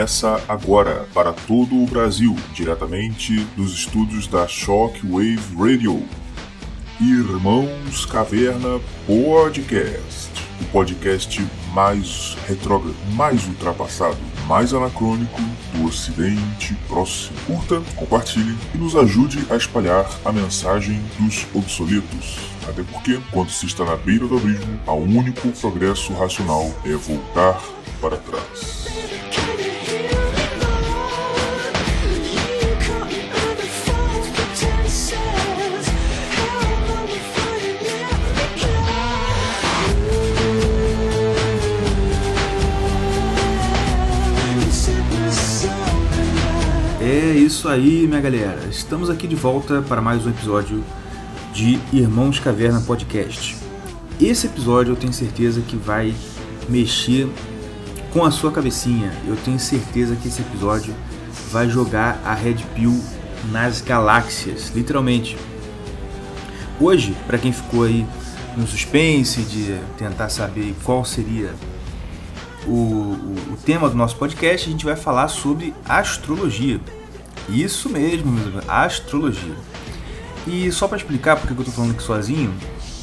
começa agora para todo o Brasil, diretamente dos estúdios da Shockwave Radio. Irmãos Caverna Podcast, o podcast mais retrógrado, mais ultrapassado, mais anacrônico do Ocidente Próximo. Curta, compartilhe e nos ajude a espalhar a mensagem dos obsoletos. Até porque, quando se está na beira do abismo, o único progresso racional é voltar para trás. É isso aí, minha galera. Estamos aqui de volta para mais um episódio de Irmãos Caverna Podcast. Esse episódio eu tenho certeza que vai mexer com a sua cabecinha. Eu tenho certeza que esse episódio vai jogar a Red Pill nas galáxias, literalmente. Hoje, para quem ficou aí no suspense de tentar saber qual seria o, o, o, tema do nosso podcast, a gente vai falar sobre astrologia. Isso mesmo, astrologia. E só para explicar porque eu estou falando aqui sozinho,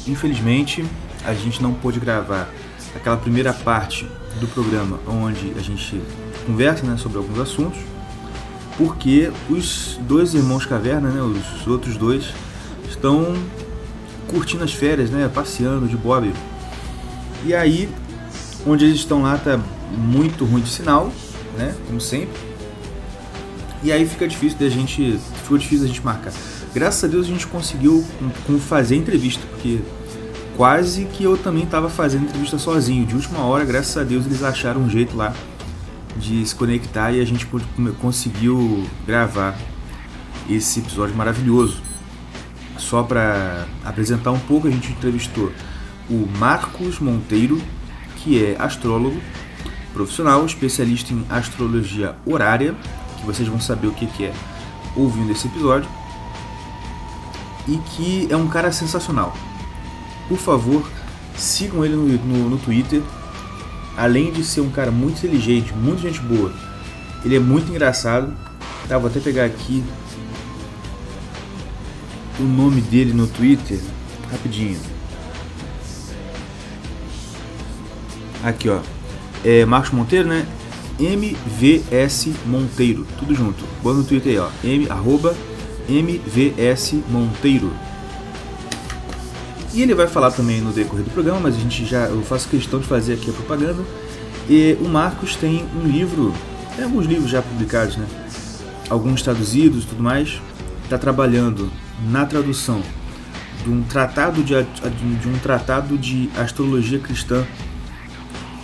infelizmente a gente não pôde gravar aquela primeira parte do programa onde a gente conversa né, sobre alguns assuntos, porque os dois irmãos Caverna, né, os outros dois, estão curtindo as férias, né, passeando de bob. E aí, onde eles estão lá tá muito ruim de sinal, né, como sempre. E aí fica difícil da gente, ficou difícil a gente marcar. Graças a Deus a gente conseguiu fazer entrevista, porque quase que eu também estava fazendo entrevista sozinho. De última hora, graças a Deus, eles acharam um jeito lá de se conectar e a gente conseguiu gravar esse episódio maravilhoso. Só para apresentar um pouco, a gente entrevistou o Marcos Monteiro, que é astrólogo profissional, especialista em astrologia horária, que vocês vão saber o que, que é ouvindo esse episódio, e que é um cara sensacional. Por favor, sigam ele no, no, no Twitter. Além de ser um cara muito inteligente, muito gente boa, ele é muito engraçado. Tá, vou até pegar aqui o nome dele no Twitter, rapidinho. Aqui, ó. É Marcos Monteiro, né? MVS Monteiro, tudo junto. Boa no Twitter aí, ó. M, arroba MVS Monteiro. E ele vai falar também no decorrer do programa, mas a gente já eu faço questão de fazer aqui a propaganda. E o Marcos tem um livro, tem alguns livros já publicados, né? Alguns traduzidos tudo mais. Está trabalhando na tradução de um tratado de, de um tratado de astrologia cristã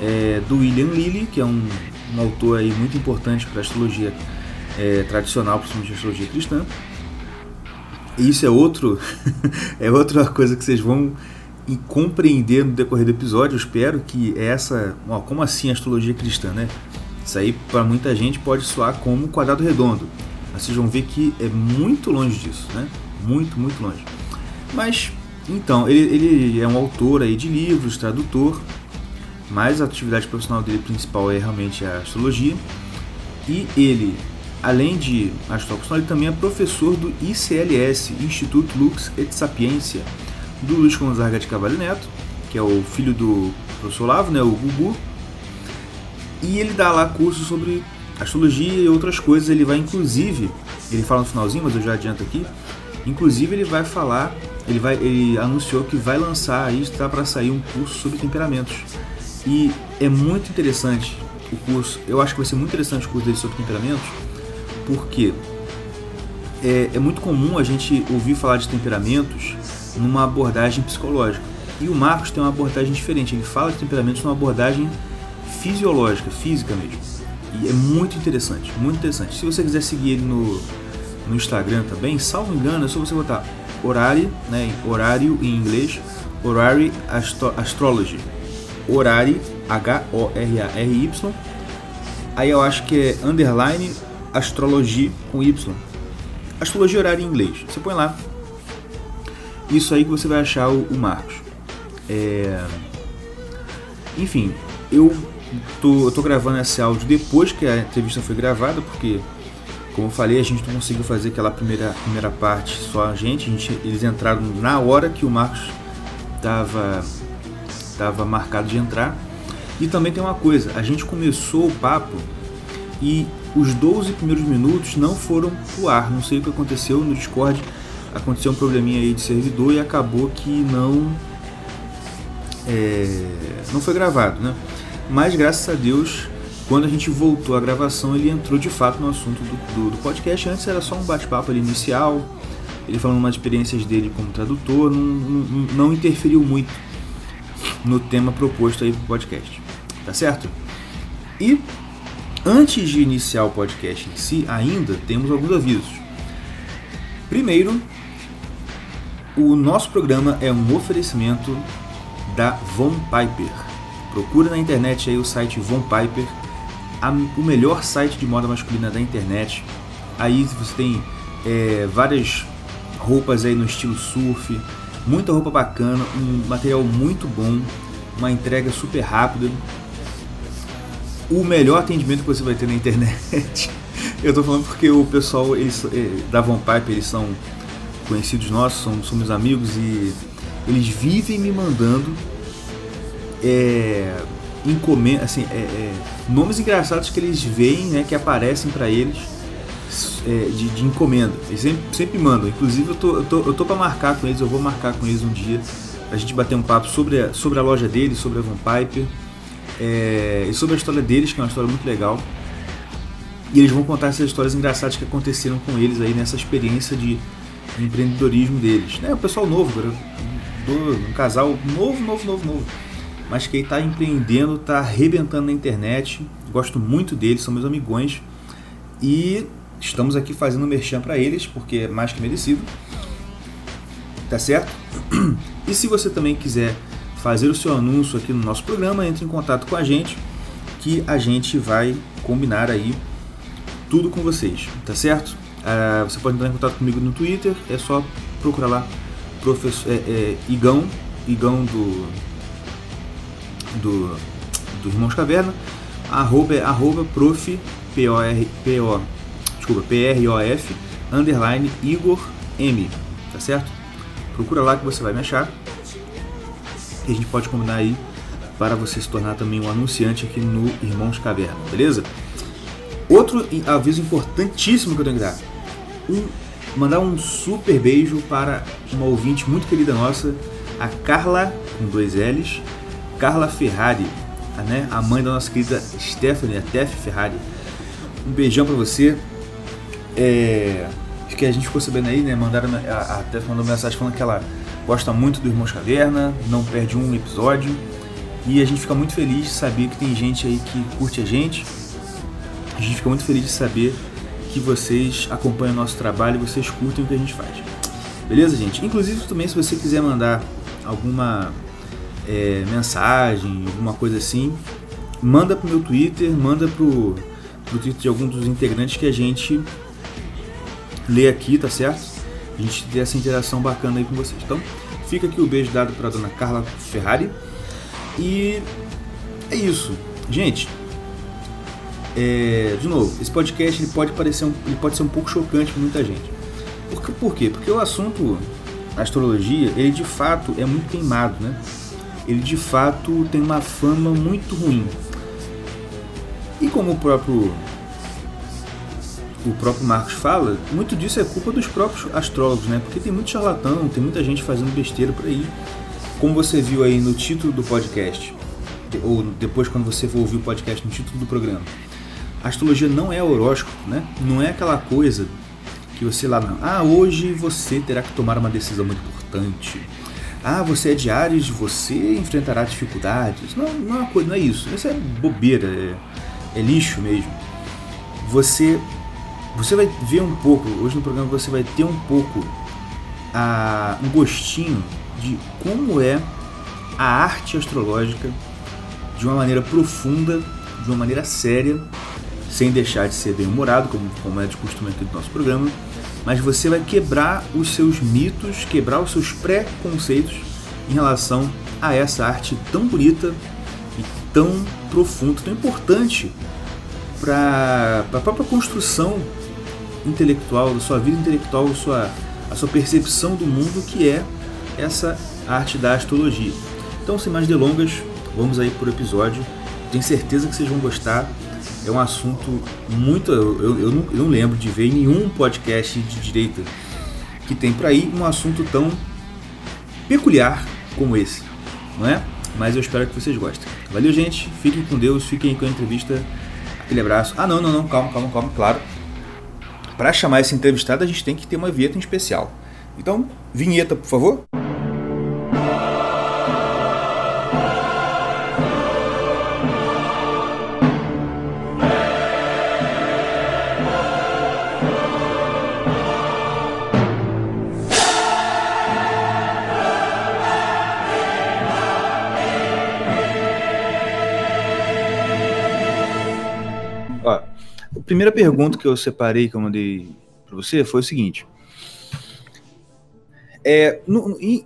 é, do William Lilly, que é um, um autor aí muito importante para a astrologia é, tradicional, principalmente a astrologia cristã. E isso é outro é outra coisa que vocês vão compreender no decorrer do episódio. Eu espero que essa, ó, como assim astrologia cristã, né? Isso aí para muita gente pode soar como quadrado redondo. Mas vocês vão ver que é muito longe disso, né? Muito, muito longe. Mas então, ele, ele é um autor aí de livros, tradutor, mas a atividade profissional dele principal é realmente a astrologia. E ele Além de astrólogo, ele também é professor do ICLS, Instituto Lux et Sapiência, do Luiz Gonzaga de Cavalho Neto, que é o filho do professor Lavo, né, o Gugu. E ele dá lá cursos sobre astrologia e outras coisas. Ele vai, inclusive, ele fala no finalzinho, mas eu já adianto aqui. Inclusive, ele vai falar, ele, vai, ele anunciou que vai lançar, aí está para sair um curso sobre temperamentos. E é muito interessante o curso, eu acho que vai ser muito interessante o curso dele sobre temperamentos, porque é, é muito comum a gente ouvir falar de temperamentos numa abordagem psicológica. E o Marcos tem uma abordagem diferente. Ele fala de temperamentos numa abordagem fisiológica, física mesmo. E é muito interessante, muito interessante. Se você quiser seguir ele no, no Instagram também, salvo engano, é só você botar horário, né, horário em inglês, Horary Astro Astrology. Horário, H-O-R-A-R-Y. Aí eu acho que é underline astrologia com Y. Astrologia horária em inglês. Você põe lá. Isso aí que você vai achar o, o Marcos. É... Enfim, eu tô, eu tô gravando esse áudio depois que a entrevista foi gravada, porque, como eu falei, a gente não conseguiu fazer aquela primeira, primeira parte só a gente. A gente eles entraram na hora que o Marcos estava tava marcado de entrar. E também tem uma coisa, a gente começou o papo e os 12 primeiros minutos não foram pro ar. Não sei o que aconteceu no Discord. Aconteceu um probleminha aí de servidor e acabou que não é, não foi gravado, né? Mas graças a Deus, quando a gente voltou à gravação, ele entrou de fato no assunto do, do, do podcast. Antes era só um bate-papo inicial, ele falando umas experiências dele como tradutor, não, não, não interferiu muito no tema proposto aí pro podcast, tá certo? E antes de iniciar o podcast em si, ainda temos alguns avisos. Primeiro, o nosso programa é um oferecimento da Von Piper. Procura na internet aí o site Von Piper, a, o melhor site de moda masculina da internet. Aí você tem é, várias roupas aí no estilo surf, muita roupa bacana, um material muito bom, uma entrega super rápida. O melhor atendimento que você vai ter na internet. Eu tô falando porque o pessoal eles, é, da Von Piper, eles são conhecidos nossos, somos, somos amigos e eles vivem me mandando é, encomenda, assim, é, é, nomes engraçados que eles veem, né, que aparecem para eles é, de, de, encomenda. Eles sempre, sempre mandam. Inclusive eu tô, eu tô, eu tô para marcar com eles, eu vou marcar com eles um dia a gente bater um papo sobre a, sobre a loja deles, sobre a Van Piper é, e sobre a história deles, que é uma história muito legal. E eles vão contar essas histórias engraçadas que aconteceram com eles aí nessa experiência de empreendedorismo deles. Né? O pessoal novo, um casal novo, novo, novo, novo. Mas que está empreendendo, está arrebentando na internet. Gosto muito deles, são meus amigões. E estamos aqui fazendo merchan para eles, porque é mais que merecido. Tá certo? E se você também quiser fazer o seu anúncio aqui no nosso programa, entre em contato com a gente, que a gente vai combinar aí tudo com vocês, tá certo? Uh, você pode entrar em contato comigo no Twitter, é só procurar lá professor, é, é, Igão, Igão do, do, do Irmãos Caverna, arroba, é arroba prof, P-O-R, P-O, desculpa, P-R-O-F, underline Igor M, tá certo? Procura lá que você vai me achar. E a gente pode combinar aí para você se tornar também um anunciante aqui no Irmãos Caverna, beleza? Outro aviso importantíssimo que eu tenho que dar. Um, mandar um super beijo para uma ouvinte muito querida nossa, a Carla, com dois L's, Carla Ferrari, né? a mãe da nossa querida Stephanie, a Tef Ferrari. Um beijão para você. É, que a gente ficou sabendo aí, né? Mandaram, a, a Tef mandou mensagem falando que ela gosta muito do Irmãos Caverna, não perde um episódio. E a gente fica muito feliz de saber que tem gente aí que curte a gente. A gente fica muito feliz de saber que vocês acompanham o nosso trabalho e vocês curtem o que a gente faz. Beleza, gente? Inclusive também se você quiser mandar alguma é, mensagem, alguma coisa assim, manda pro meu Twitter, manda pro, pro Twitter de algum dos integrantes que a gente lê aqui, tá certo? A gente ter essa interação bacana aí com vocês. Então, fica aqui o beijo dado para dona Carla Ferrari. E é isso. Gente, é, de novo, esse podcast ele pode parecer um, ele pode ser um pouco chocante para muita gente. Por, por quê? Porque o assunto astrologia, ele de fato é muito queimado, né? Ele de fato tem uma fama muito ruim. E como o próprio o próprio Marcos fala, muito disso é culpa dos próprios astrólogos, né? Porque tem muito charlatão, tem muita gente fazendo besteira por aí. Como você viu aí no título do podcast, ou depois quando você for ouvir o podcast no título do programa. A astrologia não é horóscopo, né? Não é aquela coisa que você lá não. Ah, hoje você terá que tomar uma decisão muito importante. Ah, você é de Ares, você enfrentará dificuldades. Não, não é uma coisa, não é isso. Isso é bobeira, é, é lixo mesmo. Você você vai ver um pouco, hoje no programa você vai ter um pouco a, um gostinho de como é a arte astrológica de uma maneira profunda, de uma maneira séria, sem deixar de ser bem humorado, como, como é de costume aqui do nosso programa, mas você vai quebrar os seus mitos, quebrar os seus pré-conceitos em relação a essa arte tão bonita e tão profundo, tão importante para a própria construção intelectual, da sua vida intelectual, a sua, a sua percepção do mundo, que é essa arte da astrologia. Então, sem mais delongas, vamos aí por episódio. Tenho certeza que vocês vão gostar. É um assunto muito. Eu, eu, eu, não, eu não lembro de ver nenhum podcast de direita que tem por aí um assunto tão peculiar como esse, não é? Mas eu espero que vocês gostem. Valeu, gente. Fiquem com Deus, fiquem com a entrevista. Aquele abraço. Ah, não, não, não, calma, calma, calma, claro. Para chamar esse entrevistado, a gente tem que ter uma vinheta em especial. Então, vinheta, por favor. Primeira pergunta que eu separei, que eu mandei para você, foi o seguinte. É, no, e,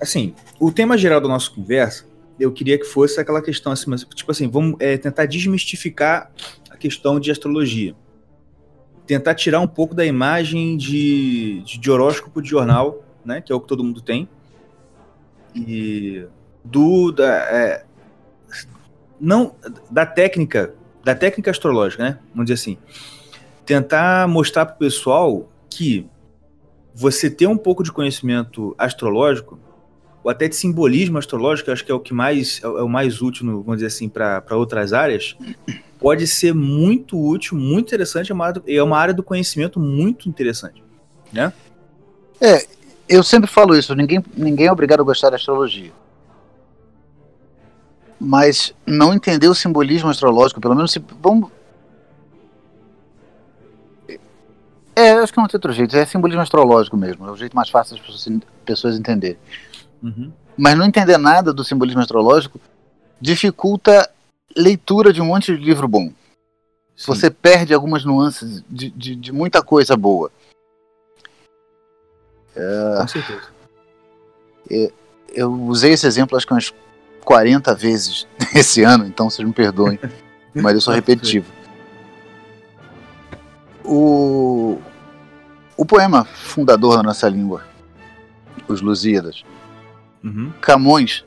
assim, o tema geral da nossa conversa, eu queria que fosse aquela questão assim, tipo assim, vamos é, tentar desmistificar a questão de astrologia. Tentar tirar um pouco da imagem de, de, de horóscopo de jornal, né, que é o que todo mundo tem, e do da, é, não da técnica da técnica astrológica, né? Vamos dizer assim. Tentar mostrar para o pessoal que você ter um pouco de conhecimento astrológico, ou até de simbolismo astrológico, acho que é o que mais é, é o mais útil, vamos dizer assim, para outras áreas, pode ser muito útil, muito interessante, é uma, é uma área do conhecimento muito interessante, né? É, eu sempre falo isso, ninguém, ninguém é obrigado a gostar da astrologia mas não entender o simbolismo astrológico, pelo menos se vamos É, acho que não tem outro jeito, é simbolismo astrológico mesmo, é o jeito mais fácil das pessoas, pessoas entenderem. Uhum. Mas não entender nada do simbolismo astrológico dificulta leitura de um monte de livro bom. Sim. Você perde algumas nuances de, de, de muita coisa boa. É, Com certeza. É, eu usei esse exemplo acho que umas 40 vezes esse ano, então vocês me perdoem, mas eu sou repetitivo. O, o poema fundador da nossa língua, Os Lusíadas, uhum. Camões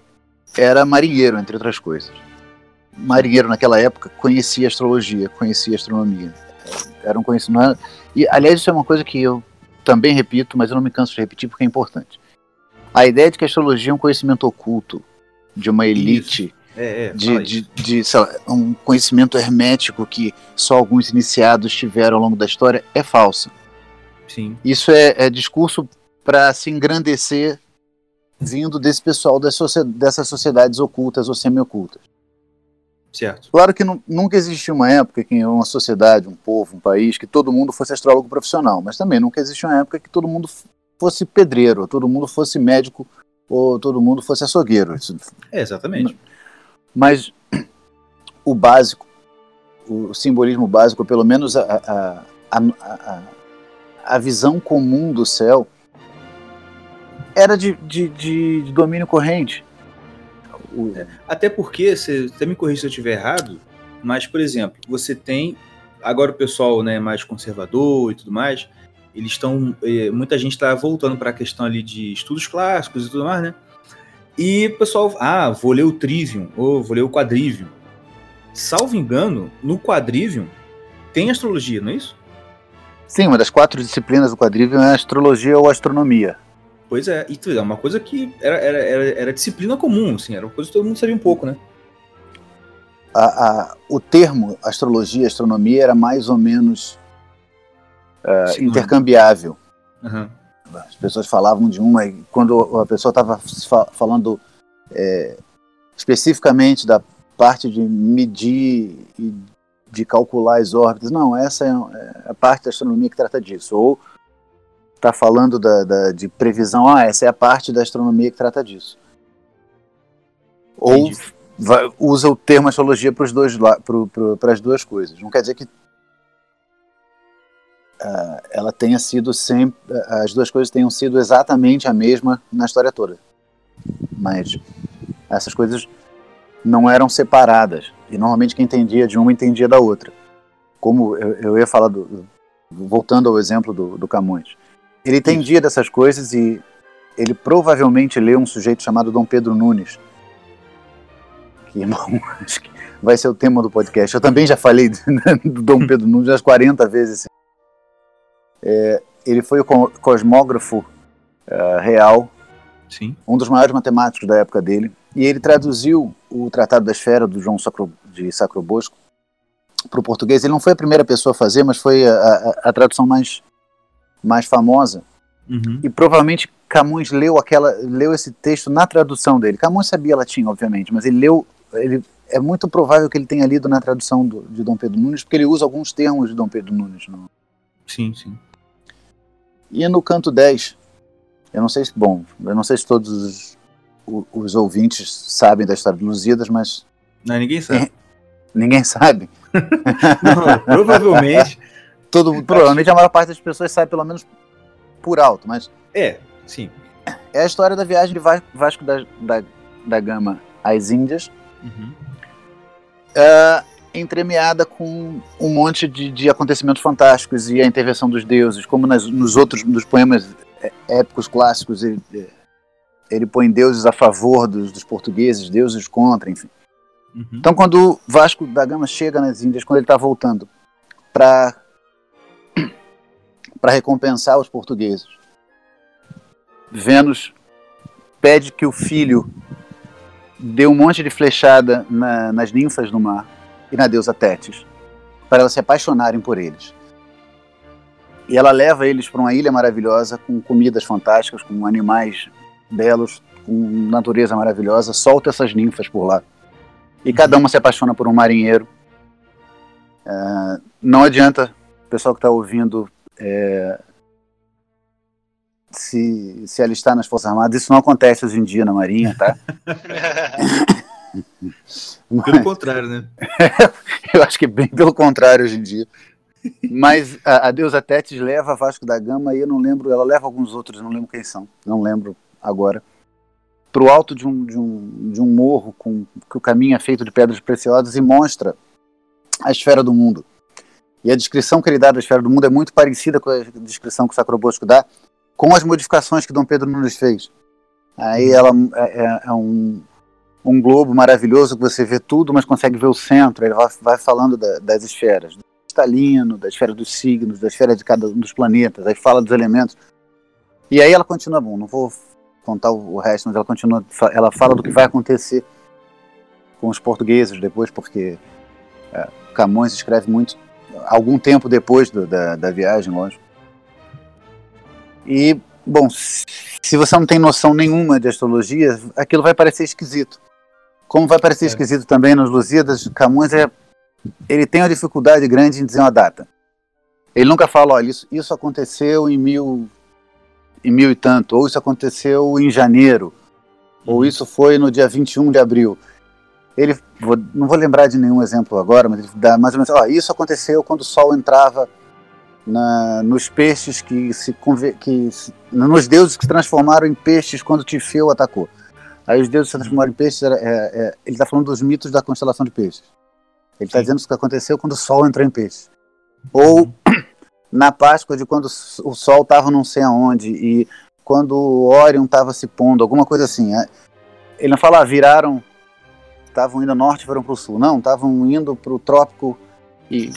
era marinheiro, entre outras coisas. Marinheiro naquela época conhecia astrologia, conhecia astronomia. Era um conhecimento. E, aliás, isso é uma coisa que eu também repito, mas eu não me canso de repetir porque é importante. A ideia de que a astrologia é um conhecimento oculto, de uma elite, é, é, de, de, de lá, um conhecimento hermético que só alguns iniciados tiveram ao longo da história, é falsa. Sim. Isso é, é discurso para se engrandecer vindo desse pessoal das dessas sociedades ocultas ou semi-ocultas. Certo. Claro que nunca existiu uma época que uma sociedade, um povo, um país, que todo mundo fosse astrólogo profissional, mas também nunca existiu uma época que todo mundo fosse pedreiro, todo mundo fosse médico ou todo mundo fosse açougueiro. É, exatamente. Mas o básico, o simbolismo básico, pelo menos a, a, a, a visão comum do céu, era de, de, de, domínio corrente. O... É, até porque, você até me corrija se eu estiver errado, mas, por exemplo, você tem. Agora o pessoal né, mais conservador e tudo mais, eles estão. Eh, muita gente está voltando para a questão ali de estudos clássicos e tudo mais, né? E o pessoal, ah, vou ler o Trivium, ou vou ler o Quadrivium. Salvo engano, no Quadrivium tem astrologia, não é isso? Sim, uma das quatro disciplinas do Quadrivium é astrologia ou astronomia. Pois é, e é uma coisa que era, era, era, era, disciplina comum, assim, era uma coisa que todo mundo sabia um pouco, né? A, a, o termo astrologia, astronomia era mais ou menos uh, intercambiável. Uhum. As pessoas falavam de uma e quando a pessoa estava falando é, especificamente da parte de medir e de calcular as órbitas, não, essa é, é a parte da astronomia que trata disso. Ou está falando da, da, de previsão, ah, essa é a parte da astronomia que trata disso. Ou vai, usa o termo astrologia para as duas coisas. Não quer dizer que uh, ela tenha sido sempre. As duas coisas tenham sido exatamente a mesma na história toda. Mas essas coisas não eram separadas. E normalmente quem entendia de uma entendia da outra. Como eu, eu ia falar do, voltando ao exemplo do, do Camões. Ele entendia dessas coisas e ele provavelmente leu um sujeito chamado Dom Pedro Nunes, que acho que vai ser o tema do podcast. Eu também já falei do Dom Pedro Nunes umas 40 vezes. É, ele foi o cosmógrafo uh, real, Sim. um dos maiores matemáticos da época dele, e ele traduziu o Tratado da Esfera do João Sacro, de Sacrobosco para o português. Ele não foi a primeira pessoa a fazer, mas foi a, a, a tradução mais, mais famosa. Uhum. E provavelmente Camões leu aquela, leu esse texto na tradução dele. Camões sabia latim, obviamente, mas ele leu, ele é muito provável que ele tenha lido na tradução do, de Dom Pedro Nunes, porque ele usa alguns termos de Dom Pedro Nunes. Sim, sim. E no canto 10, eu não sei se, bom, eu não sei se todos os, os ouvintes sabem da história de Lusíadas, mas. Não, ninguém sabe. ninguém sabe. não, provavelmente. Todo, provavelmente a maior parte das pessoas sabe pelo menos por alto, mas. É, sim. É a história da viagem de Vasco da, da, da Gama às Índias. Uhum. Uh, entremeada com um monte de, de, acontecimentos fantásticos e a intervenção dos deuses, como nas, nos outros nos poemas é, épicos clássicos, ele, é, ele põe deuses a favor dos, dos portugueses, deuses contra, enfim. Uhum. Então, quando Vasco da Gama chega nas Índias, quando ele está voltando para para recompensar os portugueses, Vênus pede que o filho dê um monte de flechada na, nas ninfas do mar e na deusa Tétis, para elas se apaixonarem por eles. E ela leva eles para uma ilha maravilhosa, com comidas fantásticas, com animais belos, com natureza maravilhosa, solta essas ninfas por lá. E cada uma se apaixona por um marinheiro. Uh, não adianta, o pessoal que está ouvindo, é, se, se alistar nas Forças Armadas. Isso não acontece hoje em dia na Marinha, tá? pelo contrário, né? eu acho que é bem pelo contrário hoje em dia. Mas a, a deusa Tétis leva Vasco da Gama e eu não lembro, ela leva alguns outros, não lembro quem são, não lembro agora, para o alto de um, de, um, de um morro com que o caminho é feito de pedras preciosas e mostra a esfera do mundo. E a descrição que ele dá da esfera do mundo é muito parecida com a descrição que o Sacrobosco dá, com as modificações que Dom Pedro Nunes fez. Aí ela é, é, é um, um globo maravilhoso que você vê tudo, mas consegue ver o centro. Ele vai, vai falando da, das esferas, do cristalino, da esfera dos signos, da esfera de cada um dos planetas. Aí fala dos elementos. E aí ela continua, bom, não vou contar o resto, mas ela continua, ela fala do que vai acontecer com os portugueses depois, porque é, Camões escreve muito algum tempo depois do, da, da viagem, lógico. E, bom, se você não tem noção nenhuma de astrologia, aquilo vai parecer esquisito. Como vai parecer é. esquisito também nos Lusíadas, Camões é, ele tem uma dificuldade grande em dizer uma data. Ele nunca fala, olha, isso, isso aconteceu em mil, em mil e tanto, ou isso aconteceu em janeiro, ou uhum. isso foi no dia 21 de abril. Ele, vou, não vou lembrar de nenhum exemplo agora, mas ele dá mais ou menos, ó, isso aconteceu quando o sol entrava na, nos peixes que se, que se, nos deuses que se transformaram em peixes quando Tifeu atacou. Aí os deuses se transformaram em peixes, é, é, ele está falando dos mitos da constelação de peixes. Ele está dizendo o que aconteceu quando o Sol entrou em peixes. Ou na Páscoa de quando o Sol estava não sei aonde e quando o Orion estava se pondo, alguma coisa assim. É. Ele não fala, ah, viraram, estavam indo norte e foram para o sul. Não, estavam indo para o trópico e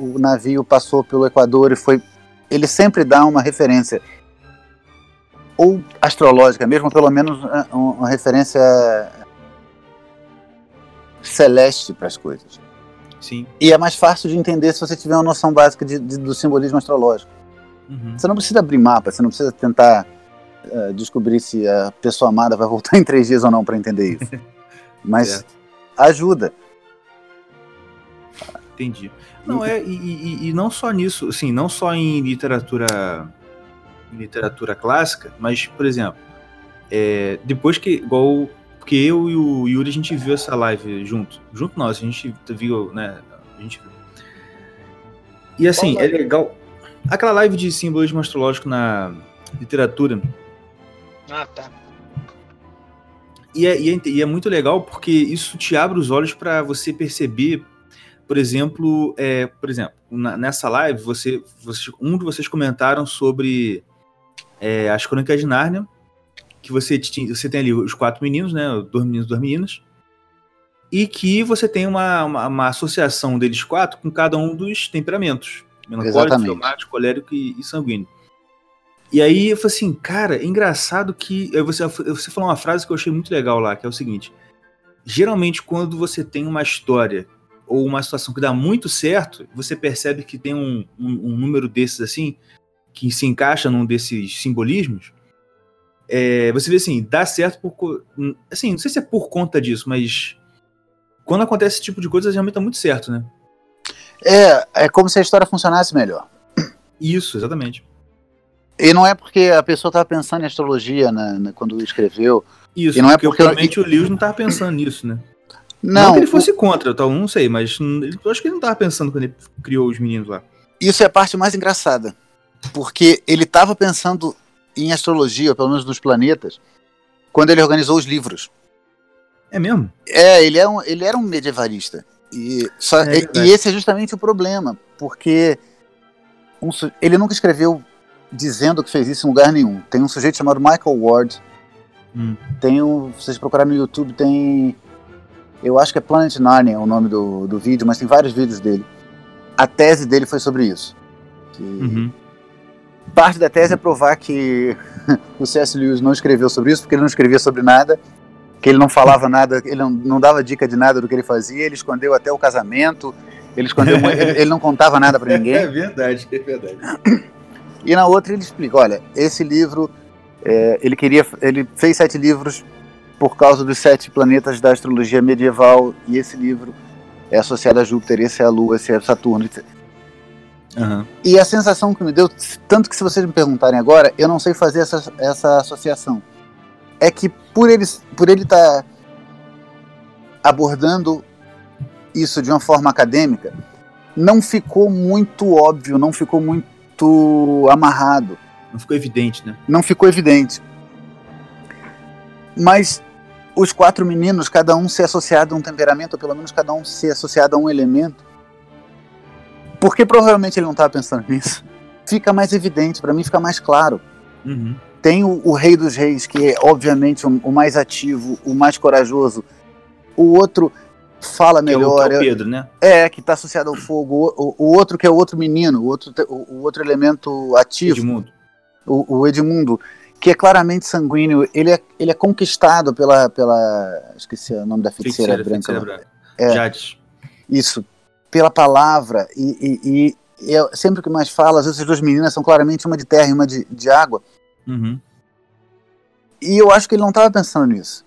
o navio passou pelo Equador e foi. Ele sempre dá uma referência ou astrológica mesmo, pelo menos é, uma referência celeste para as coisas. Sim. E é mais fácil de entender se você tiver uma noção básica de, de, do simbolismo astrológico. Uhum. Você não precisa abrir mapa, você não precisa tentar uh, descobrir se a pessoa amada vai voltar em três dias ou não para entender isso. Mas ajuda. Entendi. Não é e, e, e, não só nisso, assim, não só em literatura em literatura clássica, mas, por exemplo, é, depois que, igual, porque eu e o Yuri, a gente viu essa live junto. Junto nós, a gente viu, né? A gente viu. E assim, é legal. Aquela live de simbolismo astrológico na literatura. Ah, tá. E é, e, é, e é, muito legal porque isso te abre os olhos para você perceber, por exemplo, é, por exemplo, na, nessa live, você, você, um de vocês comentaram sobre é, as Crônicas de Nárnia, que você, você tem ali os quatro meninos, né? Dois meninos duas meninas. E que você tem uma, uma, uma associação deles quatro com cada um dos temperamentos. Melancólico, fleumático, colérico e, e sanguíneo. E aí eu falei assim, cara, é engraçado que. Você, você falou uma frase que eu achei muito legal lá, que é o seguinte: geralmente, quando você tem uma história ou uma situação que dá muito certo, você percebe que tem um, um, um número desses assim, que se encaixa num desses simbolismos. É, você vê assim, dá certo por. Assim, não sei se é por conta disso, mas. Quando acontece esse tipo de coisa, realmente dá muito certo, né? É, é como se a história funcionasse melhor. Isso, exatamente. E não é porque a pessoa estava pensando em astrologia né, né, quando escreveu. Isso, e não é porque realmente eu... o Lewis não estava pensando nisso, né? Não, não que ele fosse o... contra, tal, não sei, mas eu acho que ele não estava pensando quando ele criou os meninos lá. Isso é a parte mais engraçada. Porque ele estava pensando em astrologia, ou pelo menos nos planetas, quando ele organizou os livros. É mesmo? É, ele, é um, ele era um medievalista. E, só, é, e, e, esse é justamente o problema, porque um, ele nunca escreveu dizendo que fez isso em lugar nenhum. Tem um sujeito chamado Michael Ward. Hum. Tem um. Se vocês procurarem no YouTube, tem. Eu acho que é Planet Narnia o nome do, do vídeo, mas tem vários vídeos dele. A tese dele foi sobre isso. Que uhum. Parte da tese é provar que o C.S. Lewis não escreveu sobre isso, porque ele não escrevia sobre nada, que ele não falava nada, ele não, não dava dica de nada do que ele fazia, ele escondeu até o casamento, ele escondeu, ele, ele, não contava nada para ninguém. É verdade, é verdade. E na outra ele explica, olha, esse livro, é, ele queria, ele fez sete livros por causa dos sete planetas da astrologia medieval, e esse livro é associado a Júpiter, esse é a Lua, esse é Saturno, Uhum. E a sensação que me deu, tanto que se vocês me perguntarem agora, eu não sei fazer essa, essa associação. É que por ele por ele estar tá abordando isso de uma forma acadêmica, não ficou muito óbvio, não ficou muito amarrado. Não ficou evidente, né? Não ficou evidente. Mas os quatro meninos, cada um ser associado a um temperamento, ou pelo menos cada um ser associado a um elemento, porque provavelmente ele não estava pensando nisso. Fica mais evidente, para mim fica mais claro. Uhum. Tem o, o, Rei dos Reis, que é obviamente o, o, mais ativo, o mais corajoso. O outro fala melhor. Que é o, que é o Pedro, né? É, que está associado ao fogo. O, o, outro que é o outro menino, o outro, o, outro elemento ativo. Edmundo. O, Edmundo, que é claramente sanguíneo. Ele é, ele é conquistado pela, pela. Esqueci o nome da feiticeira, feiticeira branca. Feiticeira branca. É, Jades. Isso pela palavra e, e, e eu, sempre que mais falo, às vezes as duas meninas são claramente uma de terra e uma de, de água. Uhum. E eu acho que ele não estava pensando nisso.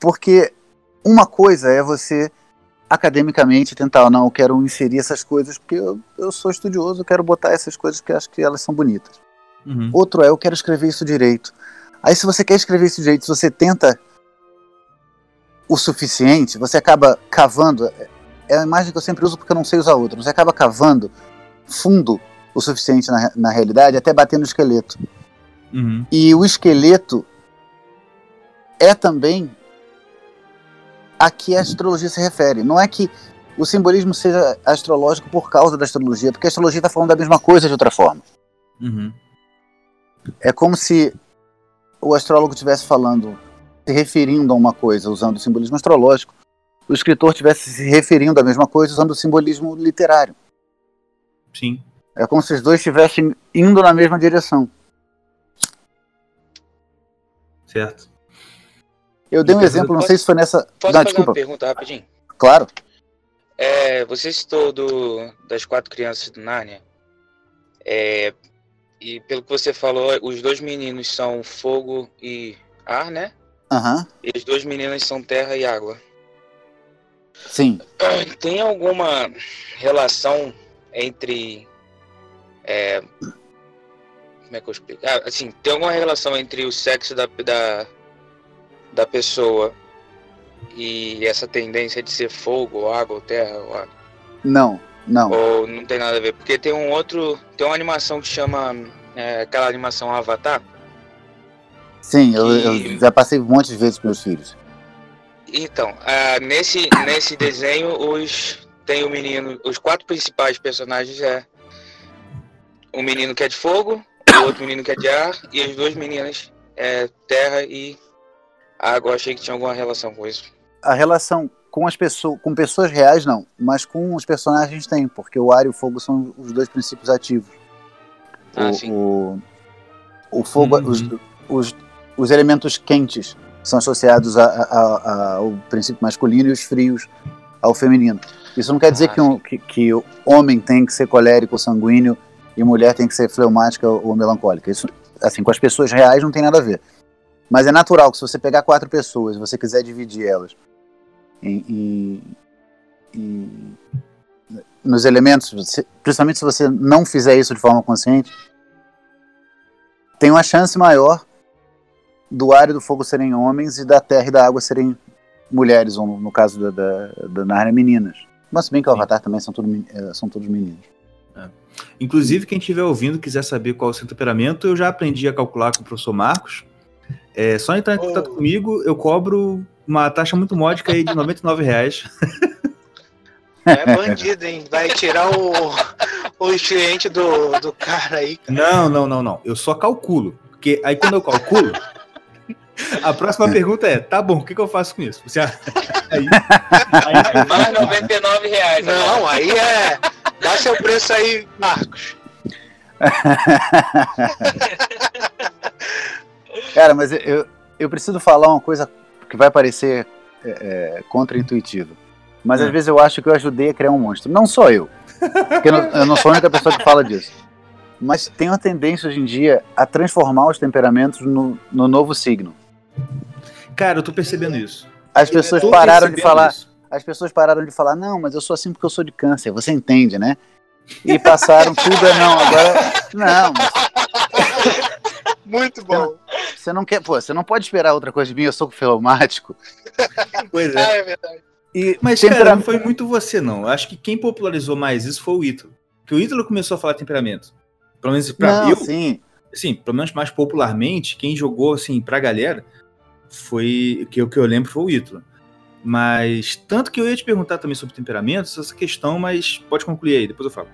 Porque uma coisa é você academicamente tentar, não, eu quero inserir essas coisas porque eu, eu sou estudioso, eu quero botar essas coisas porque acho que elas são bonitas. Uhum. Outro é, eu quero escrever isso direito. Aí se você quer escrever isso direito, se você tenta o suficiente, você acaba cavando é a imagem que eu sempre uso porque eu não sei usar outra. Você acaba cavando fundo o suficiente na, na realidade até bater no esqueleto. Uhum. E o esqueleto é também a que a astrologia se refere. Não é que o simbolismo seja astrológico por causa da astrologia, porque a astrologia está falando da mesma coisa de outra forma. Uhum. É como se o astrólogo estivesse falando, se referindo a uma coisa usando o simbolismo astrológico, o escritor estivesse se referindo à mesma coisa usando o simbolismo literário. Sim. É como se os dois estivessem indo na mesma direção. Certo. Eu dei um exemplo, não sei se foi nessa. Posso não, fazer desculpa. uma pergunta rapidinho? Claro. É, você citou do, das quatro crianças do Nárnia. É, e pelo que você falou, os dois meninos são fogo e ar, né? Aham. Uhum. E as duas meninas são terra e água. Sim. Tem alguma relação entre. É, como é que eu explico? Ah, assim, tem alguma relação entre o sexo da, da, da pessoa e essa tendência de ser fogo, água, ou terra? Ou água? Não, não. Ou não tem nada a ver? Porque tem um outro. Tem uma animação que chama. É, aquela animação Avatar. Sim, que... eu, eu, já passei um monte de vezes com meus filhos. Então, uh, nesse, nesse desenho, os tem o menino, os quatro principais personagens é o menino que é de fogo, o outro menino que é de ar e as duas meninas é terra e água. achei que tinha alguma relação com isso. A relação com as pessoas, com pessoas reais não, mas com os personagens tem, porque o ar e o fogo são os dois princípios ativos. Ah, o, sim. O, o fogo, uhum. os, os, os elementos quentes são associados a, a, a, ao princípio masculino e os frios ao feminino. Isso não quer dizer ah, que, um, que, que, o homem tem que ser colérico, sanguíneo e mulher tem que ser fleumática ou melancólica. Isso, assim, com as pessoas reais não tem nada a ver. Mas é natural que se você pegar quatro pessoas e você quiser dividir elas em, em, em, nos elementos, principalmente se você não fizer isso de forma consciente, tem uma chance maior do ar e do fogo serem homens e da terra e da água serem mulheres, ou no caso da, da, da Narnia, meninas. Mas se bem que o Avatar também são, tudo, é, são todos meninos. É. Inclusive, quem estiver ouvindo quiser saber qual é o seu temperamento, eu já aprendi a calcular com o professor Marcos. É só entrar em contato oh. comigo, eu cobro uma taxa muito módica aí de 99 reais. É bandido, hein? Vai tirar o, o cliente do, do cara aí. Cara. Não, não, não, não. Eu só calculo. Porque aí quando eu calculo, a próxima pergunta é: tá bom, o que, que eu faço com isso? Você, aí, aí, Mais 99 reais. Não, aí é. Dá seu preço aí, Marcos. Cara, mas eu, eu preciso falar uma coisa que vai parecer é, é, contra-intuitivo. Mas às é. vezes eu acho que eu ajudei a criar um monstro. Não sou eu. Porque eu não, eu não sou a única pessoa que fala disso. Mas tem uma tendência hoje em dia a transformar os temperamentos no, no novo signo. Cara, eu tô percebendo isso. As pessoas pararam de falar. Isso. As pessoas pararam de falar, não, mas eu sou assim porque eu sou de câncer, você entende, né? E passaram tudo não, agora. Não, mas... Muito bom. Você não, você não, quer, pô, você não pode esperar outra coisa de mim, eu sou fleumático. Pois é. Ah, é verdade. E, mas, cara, não foi muito você, não. Acho que quem popularizou mais isso foi o Ítalo. Que o Ítalo começou a falar temperamento. Pelo menos pra não, eu. Sim. Assim, pelo menos mais popularmente, quem jogou assim pra galera foi. Que o que eu lembro foi o Ítalo. Mas, tanto que eu ia te perguntar também sobre temperamentos, essa questão, mas pode concluir aí, depois eu falo.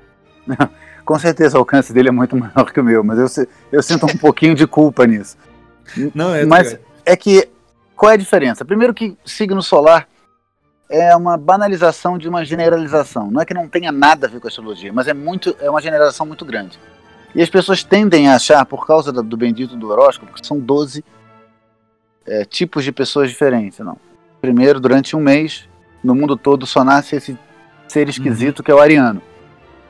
Com certeza o alcance dele é muito maior que o meu, mas eu, eu sinto um pouquinho de culpa nisso. Não, é Mas é que, qual é a diferença? Primeiro que signo solar é uma banalização de uma generalização. Não é que não tenha nada a ver com astrologia, mas é, muito, é uma generalização muito grande. E as pessoas tendem a achar, por causa do, do bendito do horóscopo, que são 12 é, tipos de pessoas diferentes. Não primeiro, durante um mês, no mundo todo só nasce esse ser esquisito uhum. que é o ariano.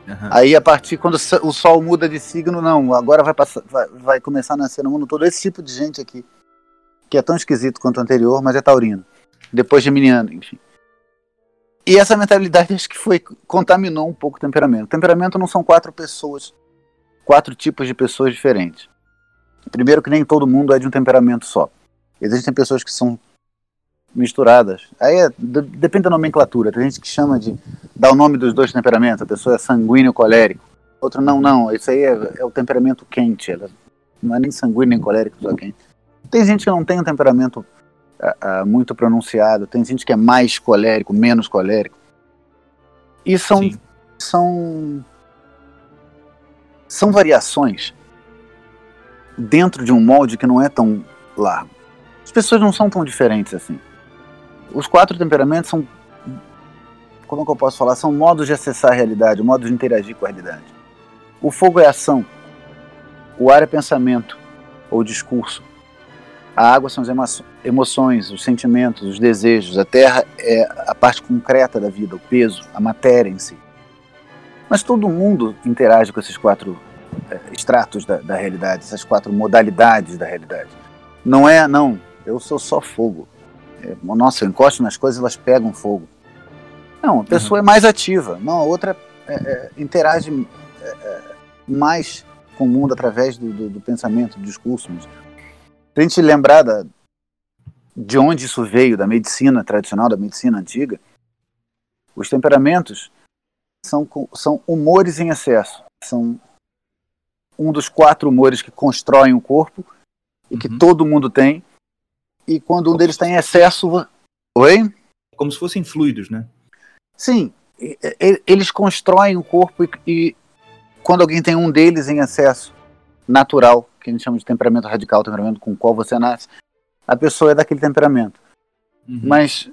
Uhum. Aí, a partir quando o Sol muda de signo, não, agora vai, passar, vai, vai, começar a nascer no mundo todo esse tipo de gente aqui, que é tão esquisito quanto o anterior, mas é taurino. Depois geminiano, enfim. E essa mentalidade acho que foi contaminou um pouco o temperamento. O temperamento não são quatro pessoas, quatro tipos de pessoas diferentes. Primeiro que nem todo mundo é de um temperamento só. Existem pessoas que são misturadas. Aí é, depende da nomenclatura. Tem gente que chama de dar o nome dos dois temperamentos. A pessoa é sanguíneo colérico. Outro não, não. Isso aí é, é o temperamento quente. Ela não é nem sanguíneo nem colérico, só quente. Tem gente que não tem um temperamento uh, uh, muito pronunciado. Tem gente que é mais colérico, menos colérico. E são são são variações dentro de um molde que não é tão largo. As pessoas não são tão diferentes assim os quatro temperamentos são, como é que eu posso falar, são modos de acessar a realidade, modos de interagir com a realidade. O fogo é ação, o ar é pensamento ou discurso, a água são as emoções, os sentimentos, os desejos, a terra é a parte concreta da vida, o peso, a matéria em si. Mas todo mundo interage com esses quatro é, da, da realidade, essas quatro modalidades da realidade. Não é, não, eu sou só fogo nossa, eu encosto nas coisas elas pegam fogo. Não, a pessoa uhum. é mais ativa. Não, a outra é, é, interage é, é, mais com o mundo através do, do, do, pensamento, do discurso. Se a gente lembrar da, de onde isso veio, da medicina tradicional, da medicina antiga, os temperamentos são, são humores em excesso. São um dos quatro humores que constroem o corpo e que uhum. todo mundo tem e quando um deles está em excesso, Oi? Como se fossem fluidos, né? Sim. Eles constroem o corpo e, e quando alguém tem um deles em excesso natural, que a gente chama de temperamento radical, temperamento com o qual você nasce, a pessoa é daquele temperamento. Uhum. Mas,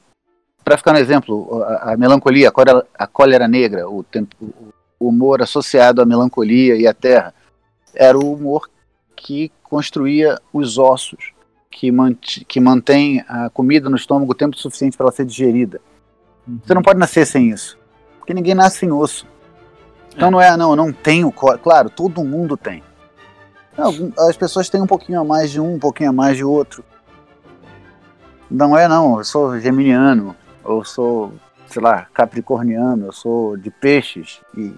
para ficar no exemplo, a, a melancolia, a cólera, a cólera negra, o, tempo, o humor associado à melancolia e à terra, era o humor que construía os ossos, que, mant que mantém a comida no estômago o tempo suficiente para ela ser digerida. Uhum. Você não pode nascer sem isso, porque ninguém nasce sem osso. Então é. não é, não, eu não tenho, claro, todo mundo tem. As pessoas têm um pouquinho a mais de um, um pouquinho a mais de outro. Não é, não, eu sou geminiano, eu sou, sei lá, capricorniano, eu sou de peixes. E,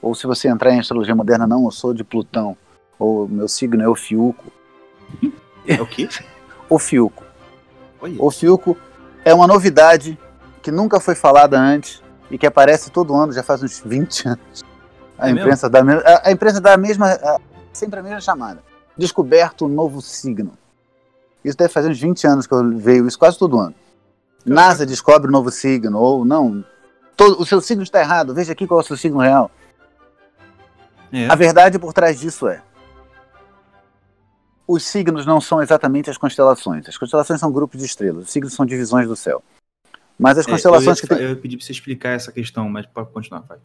ou se você entrar em astrologia moderna, não, eu sou de Plutão. Ou meu signo é o Fiuco. É o quê? o Fiuco. O Fiuco é uma novidade que nunca foi falada antes e que aparece todo ano, já faz uns 20 anos. A, é imprensa, dá, a, a imprensa dá a mesma, a, sempre a mesma chamada. Descoberto um novo signo. Isso deve fazer uns 20 anos que eu vejo isso quase todo ano. NASA descobre um novo signo, ou não. Todo, o seu signo está errado, veja aqui qual é o seu signo real. É. A verdade por trás disso é: os signos não são exatamente as constelações. As constelações são grupos de estrelas, os signos são divisões do céu. Mas as constelações é, eu ia, que. Tem... Eu pedi para você explicar essa questão, mas pode continuar, vai.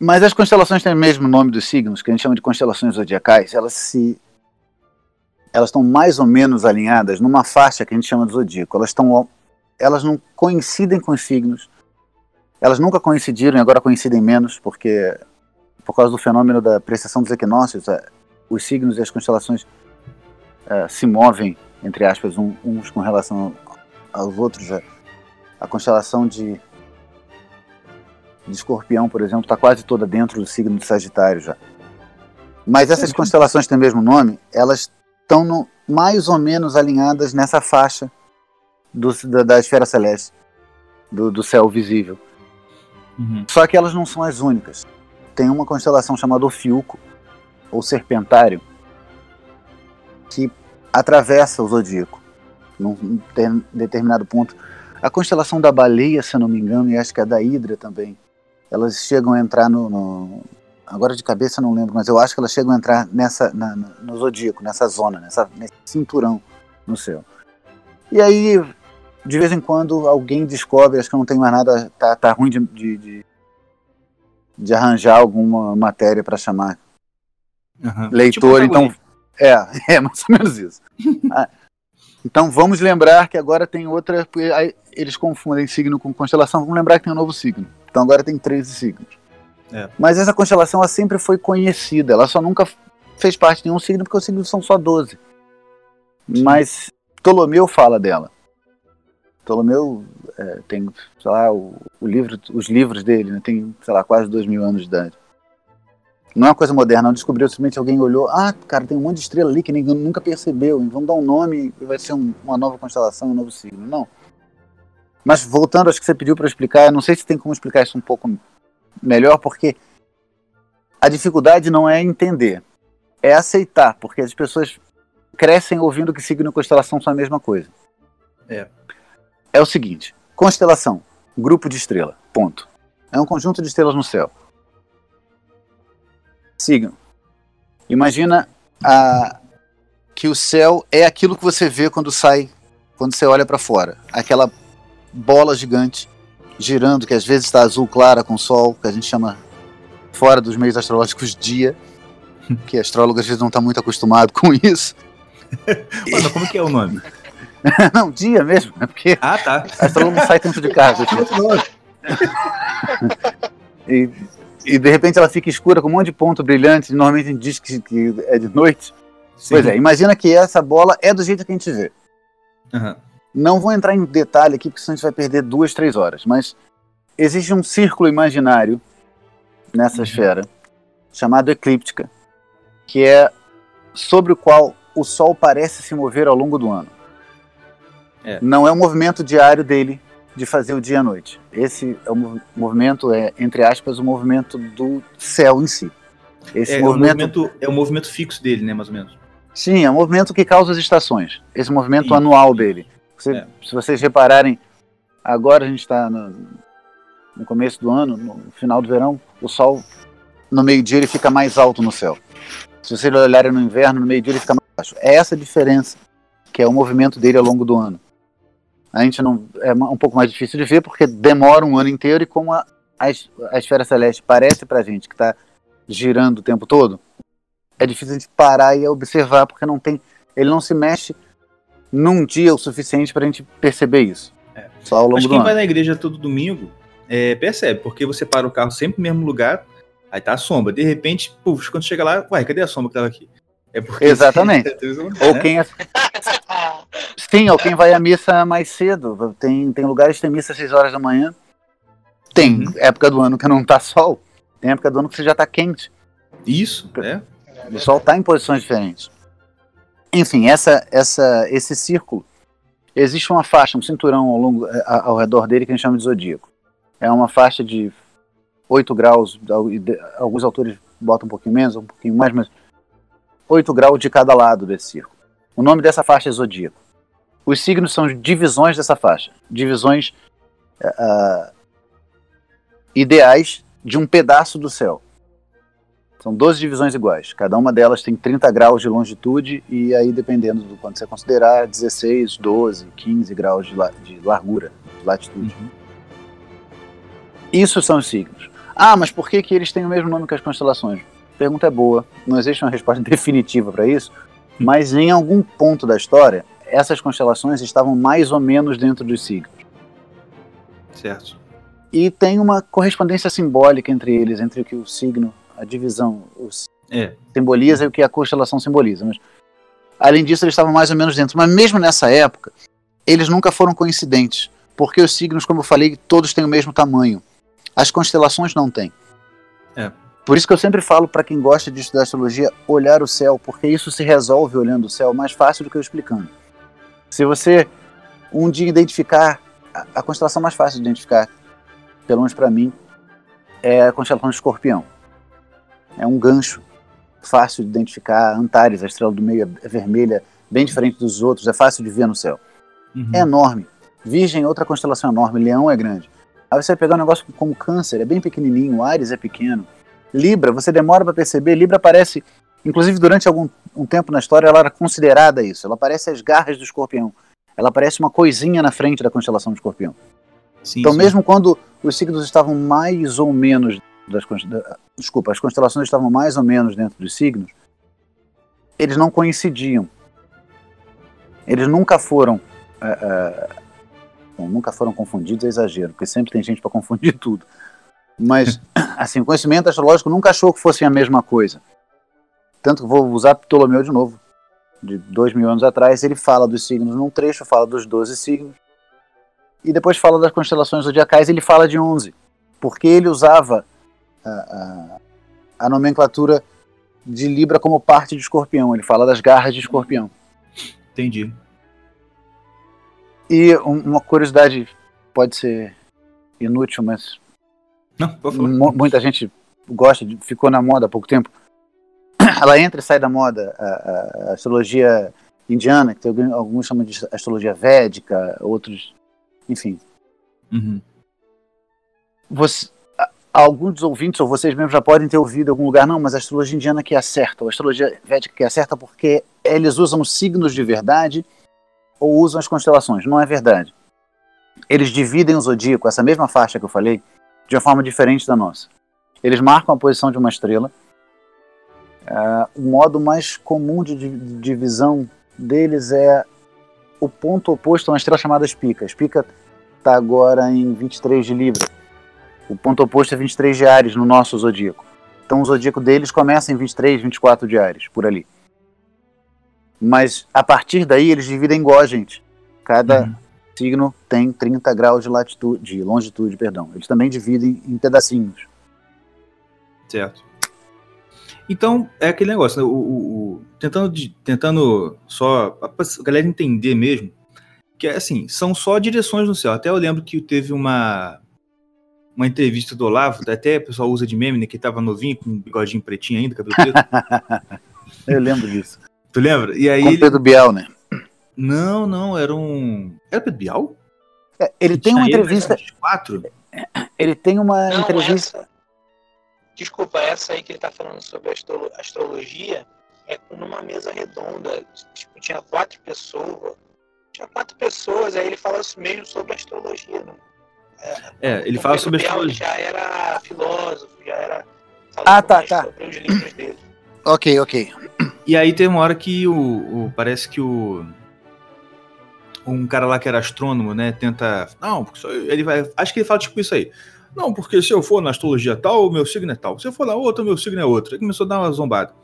Mas as constelações têm o mesmo nome dos signos, que a gente chama de constelações zodiacais, elas se elas estão mais ou menos alinhadas numa faixa que a gente chama de zodíaco. Elas estão elas não coincidem com os signos. Elas nunca coincidiram e agora coincidem menos, porque por causa do fenômeno da precessão dos equinócios, os signos e as constelações é, se movem, entre aspas, uns com relação aos outros. A, a constelação de, de Escorpião, por exemplo, está quase toda dentro do signo de Sagitário já. Mas essas constelações têm o mesmo nome, elas estão mais ou menos alinhadas nessa faixa do, da, da, esfera celeste, do, do céu visível. Uhum. Só que elas não são as únicas. Tem uma constelação chamada Ofiuco, ou Serpentário, que atravessa o zodíaco num determinado ponto. A constelação da baleia, se eu não me engano, e acho que a da Hidra também, elas chegam a entrar no, no agora de cabeça não lembro, mas eu acho que elas chegam a entrar nessa na, no zodíaco, nessa zona, nessa, nesse cinturão no céu. E aí, de vez em quando, alguém descobre, acho que não tem mais nada, tá, tá ruim de, de, de, de arranjar alguma matéria para chamar uhum. leitor, tipo então. É, é mais ou menos isso. Ah, então vamos lembrar que agora tem outra. Eles confundem signo com constelação, vamos lembrar que tem um novo signo. Então agora tem 13 signos. É. Mas essa constelação ela sempre foi conhecida, ela só nunca fez parte de nenhum signo, porque os signos são só 12. Sim. Mas Ptolomeu fala dela. Ptolomeu é, tem, sei lá, o, o, livro, os livros dele, né, tem, sei lá, quase dois mil anos de idade. Não é uma coisa moderna, não descobriu, simplesmente alguém olhou, ah, cara, tem um monte de estrela ali que ninguém nunca percebeu, vamos dar um nome e vai ser um, uma nova constelação, um novo signo. Não. Mas voltando, acho que você pediu para explicar, não sei se tem como explicar isso um pouco melhor, porque a dificuldade não é entender, é aceitar, porque as pessoas crescem ouvindo que signo e constelação são a mesma coisa. É. É o seguinte: constelação, grupo de estrela, ponto. É um conjunto de estrelas no céu. Signo. Imagina a, que o céu é aquilo que você vê quando sai, quando você olha para fora. Aquela bola gigante girando, que às vezes está azul clara com sol, que a gente chama fora dos meios astrológicos dia, que astrólogo às vezes não está muito acostumado com isso. Mano, como que é o nome? não, dia mesmo, é porque ah, tá. astrólogo não sai tanto de casa. e, e de repente ela fica escura com um monte de ponto brilhante, normalmente a gente diz que, que é de noite. Sim. Pois é, imagina que essa bola é do jeito que a gente vê. Uhum. Não vou entrar em detalhe aqui, porque senão a gente vai perder duas, três horas. Mas existe um círculo imaginário nessa uhum. esfera, chamado eclíptica, que é sobre o qual o Sol parece se mover ao longo do ano. É. Não é o movimento diário dele de fazer o dia à noite. Esse é o movimento, é, entre aspas, o movimento do céu em si. Esse é, movimento... É, o movimento, é o movimento fixo dele, né, mais ou menos. Sim, é o movimento que causa as estações. Esse movimento Sim. anual dele Você, é. Se vocês repararem, agora a gente está no, no, começo do ano, no final do verão, o sol no meio-dia ele fica mais alto no céu. Se vocês olharem no inverno, no meio-dia ele fica mais baixo. É essa a diferença, que é o movimento dele ao longo do ano. A gente não é um pouco mais difícil de ver porque demora um ano inteiro e como a, a, a esfera celeste parece para a gente que está girando o tempo todo, é difícil a gente parar e observar porque não tem, ele não se mexe num dia o suficiente para a gente perceber isso. É. Só ao longo Mas quem ano. vai na igreja todo domingo é, percebe, porque você para o carro sempre no mesmo lugar, aí tá a sombra. De repente, puf, quando chega lá, uai, cadê a sombra que tava aqui? É porque Exatamente. ou quem é... Sim, ou quem vai à missa mais cedo. Tem, tem lugares que tem missa às 6 horas da manhã. Tem uhum. época do ano que não tá sol. Tem época do ano que você já tá quente. Isso, é. O sol tá em posições diferentes. Enfim, essa, essa, esse círculo, existe uma faixa, um cinturão ao, longo, ao redor dele que a gente chama de zodíaco. É uma faixa de 8 graus, alguns autores botam um pouquinho menos, um pouquinho mais, mas 8 graus de cada lado desse círculo. O nome dessa faixa é zodíaco. Os signos são divisões dessa faixa, divisões uh, ideais de um pedaço do céu. São 12 divisões iguais. Cada uma delas tem 30 graus de longitude e aí, dependendo do quanto você considerar, 16, 12, 15 graus de, la de largura, de latitude. Uhum. Isso são os signos. Ah, mas por que, que eles têm o mesmo nome que as constelações? Pergunta é boa. Não existe uma resposta definitiva para isso, mas em algum ponto da história, essas constelações estavam mais ou menos dentro dos signos. Certo. E tem uma correspondência simbólica entre eles, entre o que o signo a divisão é. simboliza e o que a constelação simboliza. Mas, além disso, eles estavam mais ou menos dentro. Mas mesmo nessa época, eles nunca foram coincidentes, porque os signos, como eu falei, todos têm o mesmo tamanho. As constelações não têm. É. Por isso que eu sempre falo para quem gosta de estudar astrologia, olhar o céu, porque isso se resolve olhando o céu mais fácil do que eu explicando. Se você um dia identificar a, a constelação mais fácil de identificar, pelo menos para mim, é a constelação de Escorpião é um gancho fácil de identificar. Antares, a estrela do meio, é vermelha, bem diferente dos outros, é fácil de ver no céu. Uhum. É enorme. Virgem, outra constelação enorme. Leão é grande. Aí você vai pegar um negócio como Câncer, é bem pequenininho. Ares é pequeno. Libra, você demora para perceber. Libra aparece, inclusive durante algum um tempo na história, ela era considerada isso. Ela parece as garras do escorpião. Ela parece uma coisinha na frente da constelação do escorpião. Sim, então, sim. mesmo quando os signos estavam mais ou menos das desculpa, as constelações estavam mais ou menos dentro dos signos, eles não coincidiam. Eles nunca foram uh, uh, bom, nunca foram confundidos, é exagero, porque sempre tem gente para confundir tudo. Mas assim, o conhecimento astrológico nunca achou que fossem a mesma coisa. Tanto que vou usar Ptolomeu de novo, de dois mil anos atrás, ele fala dos signos num trecho, fala dos 12 signos, e depois fala das constelações zodiacais, ele fala de 11, porque ele usava a, a, nomenclatura de Libra como parte de escorpião. Ele fala das garras de escorpião. Entendi. E uma curiosidade pode ser inútil, mas. Não, muita gente gosta, de, ficou na moda há pouco tempo. Ela entra e sai da moda a, a astrologia indiana, que tem, alguns chamam de astrologia védica, outros. Enfim. Uhum. Você, alguns dos ouvintes, ou vocês mesmos, já podem ter ouvido em algum lugar, não, mas a astrologia indiana que acerta, ou a astrologia védica que acerta porque eles usam os signos de verdade ou usam as constelações. Não é verdade. Eles dividem o zodíaco, essa mesma faixa que eu falei, de uma forma diferente da nossa. Eles marcam a posição de uma estrela. Uh, o modo mais comum de, de divisão deles é o ponto oposto a uma estrela chamada Spica. Spica está agora em 23 de Libra o ponto oposto é 23 diários no nosso zodíaco. Então o zodíaco deles começa em 23, 24 diários, por ali. Mas a partir daí eles dividem igual a gente. Cada uhum. Signo tem 30 graus de latitude, de longitude, perdão. Eles também dividem em pedacinhos. Certo. Então, é aquele negócio, né? o, o, o, tentando, tentando só a galera entender mesmo, que é assim, são só direções no céu. Até eu lembro que teve uma uma entrevista do Olavo, até o pessoal usa de meme, né? Que tava novinho, com um bigodinho pretinho ainda, cabelo preto. Eu lembro disso. Tu lembra? E aí. Com ele... Pedro Biel, né? Não, não, era um. Era Pedro Bial? É, ele tem uma entrevista. Quatro? Ele tem uma não, entrevista. Essa... Desculpa, essa aí que ele tá falando sobre astrologia é numa mesa redonda. Tipo, tinha quatro pessoas. Tinha quatro pessoas, aí ele fala mesmo sobre astrologia. Né? É, é ele fala sobre astrologia. Já era filósofo, já era. Ah, tá, tá. Sobre os livros dele. Ok, ok. E aí tem uma hora que o, o parece que o um cara lá que era astrônomo, né, tenta. Não, porque ele vai. Acho que ele fala tipo isso aí. Não, porque se eu for na astrologia tal, meu signo é tal. Se eu for na outra, meu signo é outro. Ele começou a dar uma zombada.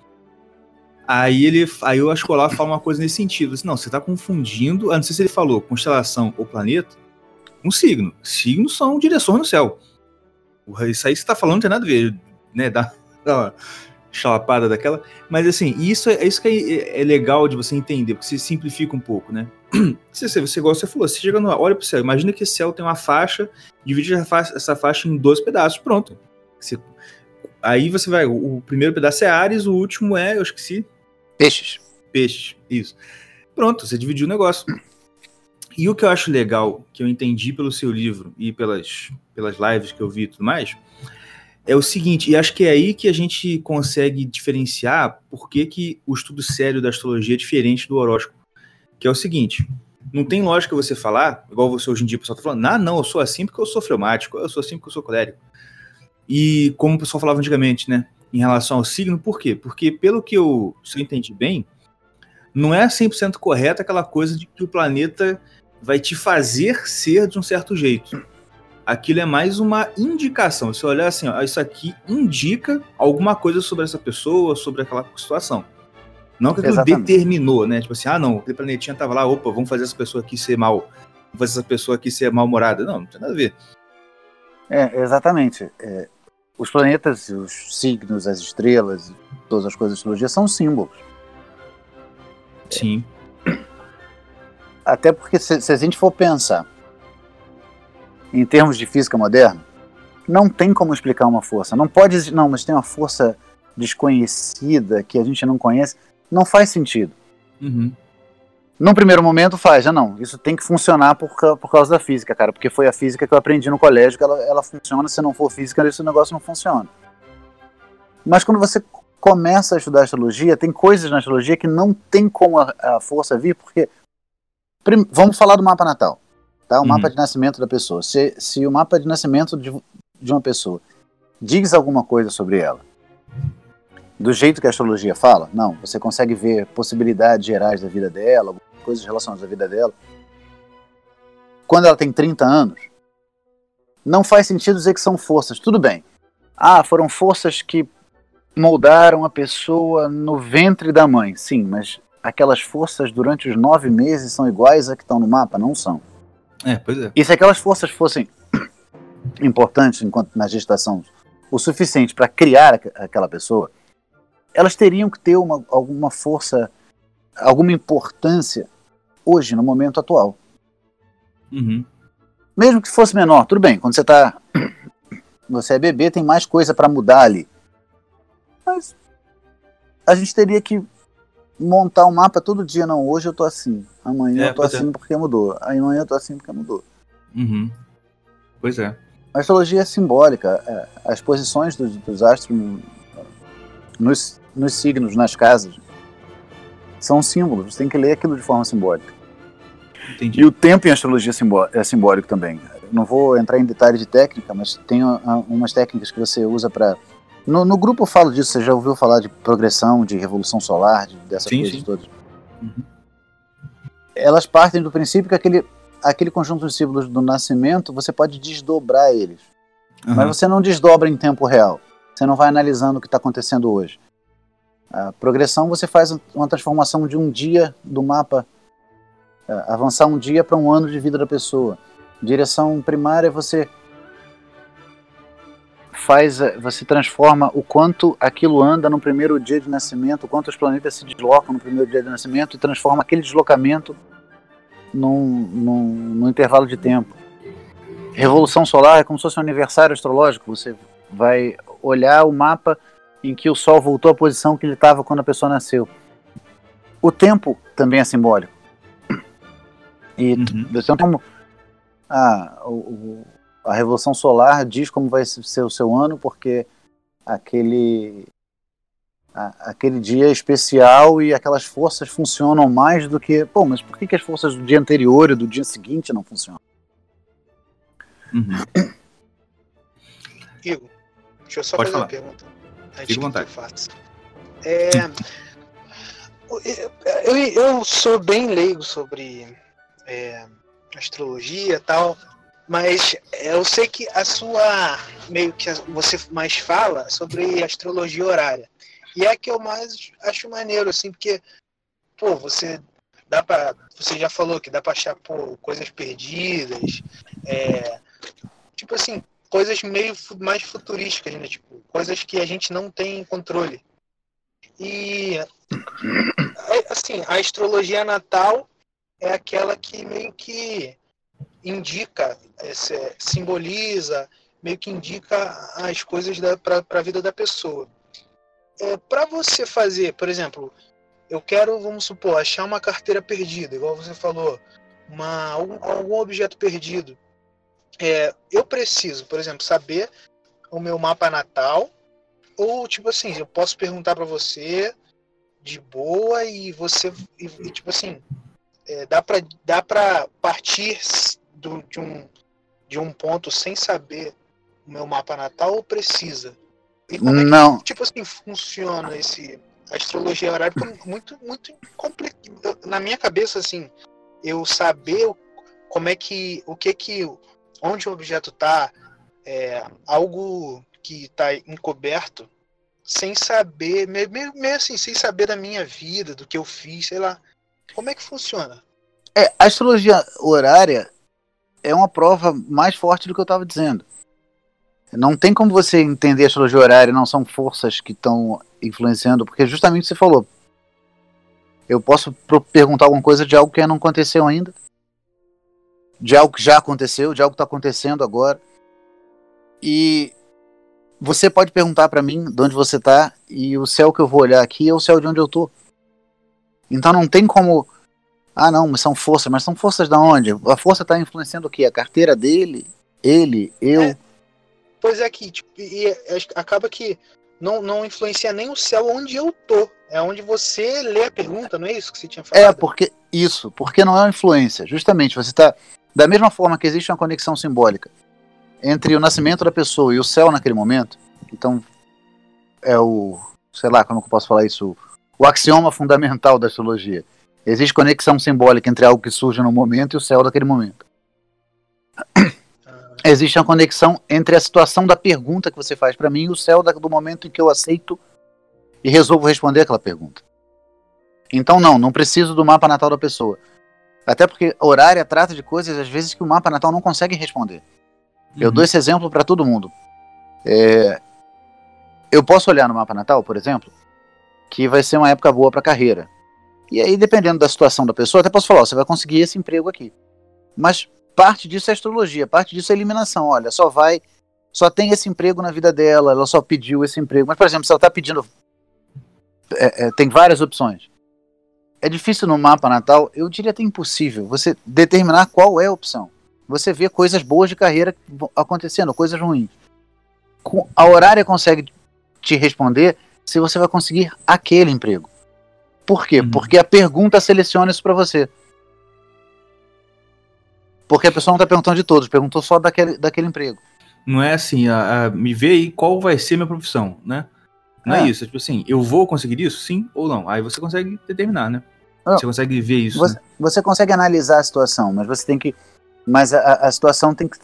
Aí ele, aí o Ascolar fala uma coisa nesse sentido. Assim, não, você está confundindo. Ah, não sei se ele falou constelação ou planeta, um signo. Signos são direções no céu. Isso aí que você está falando não tem nada a ver, né? Dá, dá chalapada daquela. Mas assim, isso é, isso que é, é, legal de você entender, porque você simplifica um pouco, né? Se você, você gosta, você falou, você chega no, olha pro céu, imagina que esse céu tem uma faixa, divide essa faixa, em dois pedaços, pronto. Você, aí você vai, o, o, primeiro pedaço é Ares, o último é, eu esqueci. Peixes. Peixes, isso. Pronto, você dividiu o negócio. E o que eu acho legal, que eu entendi pelo seu livro e pelas, pelas lives que eu vi e tudo mais, é o seguinte, e acho que é aí que a gente consegue diferenciar por que, que o estudo sério da astrologia é diferente do horóscopo. Que é o seguinte, não tem lógica você falar, igual você hoje em dia o pessoal tá falando, ah, não, eu sou assim porque eu sou fleumático, eu sou assim porque eu sou colérico. E como o pessoal falava antigamente, né, em relação ao signo, por quê? Porque pelo que eu, se eu entendi bem, não é 100% correto aquela coisa de que o planeta vai te fazer ser de um certo jeito aquilo é mais uma indicação. Se olhar assim, ó, isso aqui indica alguma coisa sobre essa pessoa, sobre aquela situação. Não que aquilo determinou, né? Tipo assim, ah, não, aquele planetinha tava lá, opa, vamos fazer essa pessoa aqui ser mal. Vamos fazer essa pessoa aqui ser mal-humorada. Não, não tem nada a ver. É, exatamente. É, os planetas, os signos, as estrelas, todas as coisas da astrologia são símbolos. Sim. Até porque se, se a gente for pensar em termos de física moderna, não tem como explicar uma força. Não pode, não, mas tem uma força desconhecida que a gente não conhece. Não faz sentido. Uhum. Num primeiro momento faz, já não. Isso tem que funcionar por, por causa da física, cara. Porque foi a física que eu aprendi no colégio, que ela, ela funciona. Se não for física, esse negócio não funciona. Mas quando você começa a estudar astrologia, tem coisas na astrologia que não tem como a, a força vir, porque. Prim, vamos falar do mapa natal tá? O uhum. mapa de nascimento da pessoa. Se, se o mapa de nascimento de, de uma pessoa diz alguma coisa sobre ela, do jeito que a astrologia fala, não, você consegue ver possibilidades gerais da vida dela, coisas relacionadas à vida dela. Quando ela tem 30 anos, não faz sentido dizer que são forças. Tudo bem. Ah, foram forças que moldaram a pessoa no ventre da mãe. Sim, mas aquelas forças durante os nove meses são iguais a que estão no mapa? Não são. É, pois é. E se aquelas forças fossem importantes enquanto na gestação o suficiente para criar aquela pessoa, elas teriam que ter uma, alguma força, alguma importância hoje, no momento atual. Uhum. Mesmo que fosse menor, tudo bem. Quando você tá, você é bebê, tem mais coisa para mudar ali. Mas a gente teria que montar um mapa todo dia. Não, hoje eu tô assim. Amanhã é, eu tô assim é. porque mudou. Amanhã eu tô assim porque mudou. Uhum. Pois é. A astrologia é simbólica. É, as posições dos, dos astros nos, nos signos, nas casas, são símbolos. Você tem que ler aquilo de forma simbólica. Entendi. E o tempo em astrologia é simbólico também. Não vou entrar em detalhes de técnica, mas tem umas técnicas que você usa para no, no, grupo eu falo disso, você já ouviu falar de progressão, de revolução solar, de, dessas sim, coisas sim. todas? Uhum. Elas partem do princípio que aquele, aquele conjunto de símbolos do nascimento, você pode desdobrar eles. Uhum. Mas você não desdobra em tempo real. Você não vai analisando o que está acontecendo hoje. A progressão, você faz uma transformação de um dia do mapa, é, avançar um dia para um ano de vida da pessoa. Direção primária, você faz, eh, você transforma o quanto aquilo anda no primeiro dia de nascimento, o quanto os planetas se deslocam no primeiro dia de nascimento e transforma aquele deslocamento num, num, num intervalo de tempo. Revolução solar é como se fosse um aniversário astrológico. Você vai olhar o mapa em que o Sol voltou à posição que ele estava quando a pessoa nasceu. O tempo também é simbólico. E uhum. você não tem. Ah, o, a Revolução Solar diz como vai ser o seu ano, porque aquele a, aquele dia especial e aquelas forças funcionam mais do que. Pô, mas por que, que as forças do dia anterior e do dia seguinte não funcionam? Uhum. Igor, deixa eu só Pode fazer falar. uma pergunta. Fique vontade. É, eu, eu sou bem leigo sobre é, astrologia e tal, mas eu sei que a sua meio que você mais fala sobre astrologia horária. E é a que eu mais acho maneiro, assim, porque, pô, você dá pra. Você já falou que dá pra achar, pô, coisas perdidas. É, coisas meio mais futurísticas, né? Tipo, coisas que a gente não tem controle. E assim, a astrologia natal é aquela que meio que indica, simboliza, meio que indica as coisas para a vida da pessoa é, para você fazer, por exemplo, eu quero, vamos supor, achar uma carteira perdida, igual você falou, uma, algum, algum objeto perdido. É, eu preciso, por exemplo, saber o meu mapa natal, ou tipo assim, eu posso perguntar para você de boa e você, e, e tipo assim, é, dá para dá para partir do, de, um, de um ponto sem saber o meu mapa natal ou precisa? E como não. É que, tipo assim, funciona esse astrologia horária? Porque muito, muito complicado. Na minha cabeça, assim, eu saber como é que, o que que, onde o objeto está, é, algo que está encoberto, sem saber, meio, meio assim, sem saber da minha vida, do que eu fiz, sei lá. Como é que funciona? É, a astrologia horária é uma prova mais forte do que eu estava dizendo. Não tem como você entender a astrologia horária, não são forças que estão influenciando, porque justamente você falou. Eu posso perguntar alguma coisa de algo que não aconteceu ainda, de algo que já aconteceu, de algo que está acontecendo agora. E você pode perguntar para mim de onde você está, e o céu que eu vou olhar aqui é o céu de onde eu tô. Então não tem como. Ah, não, mas são forças, mas são forças da onde? A força está influenciando o quê? A carteira dele, ele, eu. É Pois é que, tipo, e, acaba que não, não influencia nem o céu onde eu tô. É onde você lê a pergunta, não é isso que você tinha falado? É, porque isso, porque não é uma influência. Justamente, você está. Da mesma forma que existe uma conexão simbólica entre o nascimento da pessoa e o céu naquele momento, então é o. sei lá, como eu posso falar isso? O axioma fundamental da astrologia. Existe conexão simbólica entre algo que surge no momento e o céu daquele momento existe uma conexão entre a situação da pergunta que você faz para mim e o céu do momento em que eu aceito e resolvo responder aquela pergunta. Então, não, não preciso do mapa natal da pessoa. Até porque horária trata de coisas, às vezes, que o mapa natal não consegue responder. Uhum. Eu dou esse exemplo para todo mundo. É... Eu posso olhar no mapa natal, por exemplo, que vai ser uma época boa para carreira. E aí, dependendo da situação da pessoa, até posso falar: ó, você vai conseguir esse emprego aqui. Mas parte disso é astrologia, parte disso é eliminação. Olha, só vai, só tem esse emprego na vida dela, ela só pediu esse emprego. Mas, por exemplo, se ela está pedindo. É, é, tem várias opções. É difícil no mapa natal, eu diria até impossível, você determinar qual é a opção. Você vê coisas boas de carreira acontecendo, coisas ruins. A horária consegue te responder se você vai conseguir aquele emprego. Por quê? Uhum. Porque a pergunta seleciona isso para você. Porque a pessoa não está perguntando de todos, perguntou só daquele, daquele emprego. Não é assim, a, a, me vê aí qual vai ser minha profissão, né? Não é. é. isso, é tipo assim, eu vou conseguir isso? Sim ou não? Aí você consegue determinar, né? Não, você consegue ver isso. Você, né? você, consegue analisar a situação, mas você tem que. Mas a, a situação tem que,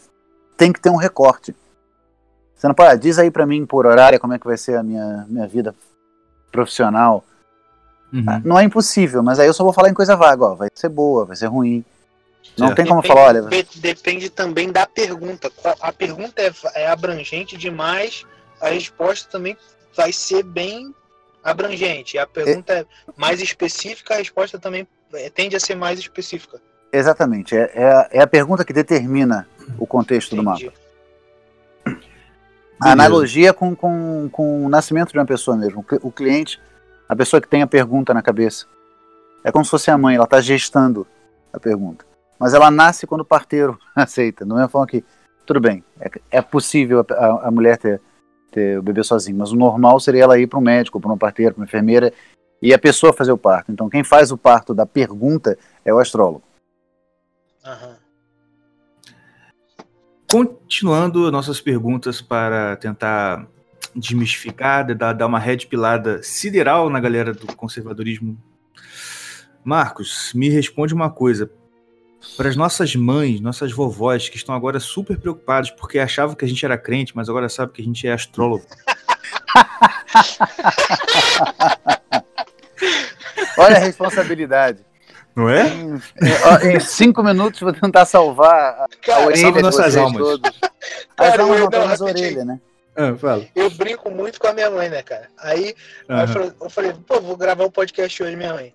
tem que ter um recorte. Você não pode. Ah, diz aí para mim por horário como é que vai ser a minha, minha vida profissional. Uhum. Ah, não é impossível, mas aí eu só vou falar em coisa vaga, ó. Vai ser boa, vai ser ruim. Não tem como falar, olha. Depende também da pergunta. A pergunta é, é abrangente demais, a resposta também vai ser bem abrangente. A pergunta é, é mais específica, a resposta também é, tende a ser mais específica. Exatamente. É, é, a, é a pergunta que determina o contexto Entendi. do mapa. A analogia com, com, com o nascimento de uma pessoa mesmo. O cliente, a pessoa que tem a pergunta na cabeça. É como se fosse a mãe, ela está gestando a pergunta. Mas ela nasce quando o parteiro aceita. Não é forma que, tudo bem, é, é possível a, a, mulher ter, ter o bebê sozinha, mas o normal seria ela ir para um médico, para um parteiro, para uma enfermeira e a pessoa fazer o parto. Então, quem faz o parto da pergunta é o astrólogo. Uhum. Continuando nossas perguntas para tentar desmistificar, dar, dar uma red pilada sideral na galera do conservadorismo. Marcos, me responde uma coisa. Para as nossas mães, nossas vovós, que estão agora super preocupadas porque achavam que a gente era crente, mas agora sabem que a gente é astrólogo. Olha a responsabilidade. Não é? Em, em, cinco minutos vou tentar salvar a, Cara, a orelha de nossas almas. Todos. As Cara, almas não estão nas orelhas, né? Ah, eu brinco muito com a minha mãe, né, cara? Aí, uhum. eu, falei, eu, falei, pô, vou gravar um podcast hoje, minha mãe.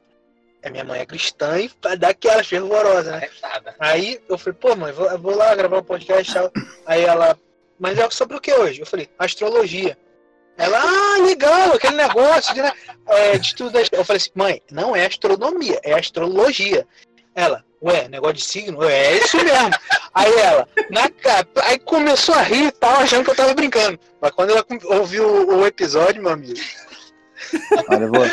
A minha mãe é cristã e vai dar aquela fervorosa, né? Aí eu falei, pô, mãe, vou, vou lá gravar um podcast. Aí ela, mas é sobre o que hoje? Eu falei, astrologia. Ela, ah, legal, aquele negócio de, né, é, de tudo. Eu falei assim, mãe, não é astronomia, é astrologia. Ela, ué, negócio de signo? É isso mesmo. Aí ela, na capa, aí começou a rir e tal, achando que eu tava brincando. Mas quando ela ouviu o, o episódio, meu amigo. Olha, vou,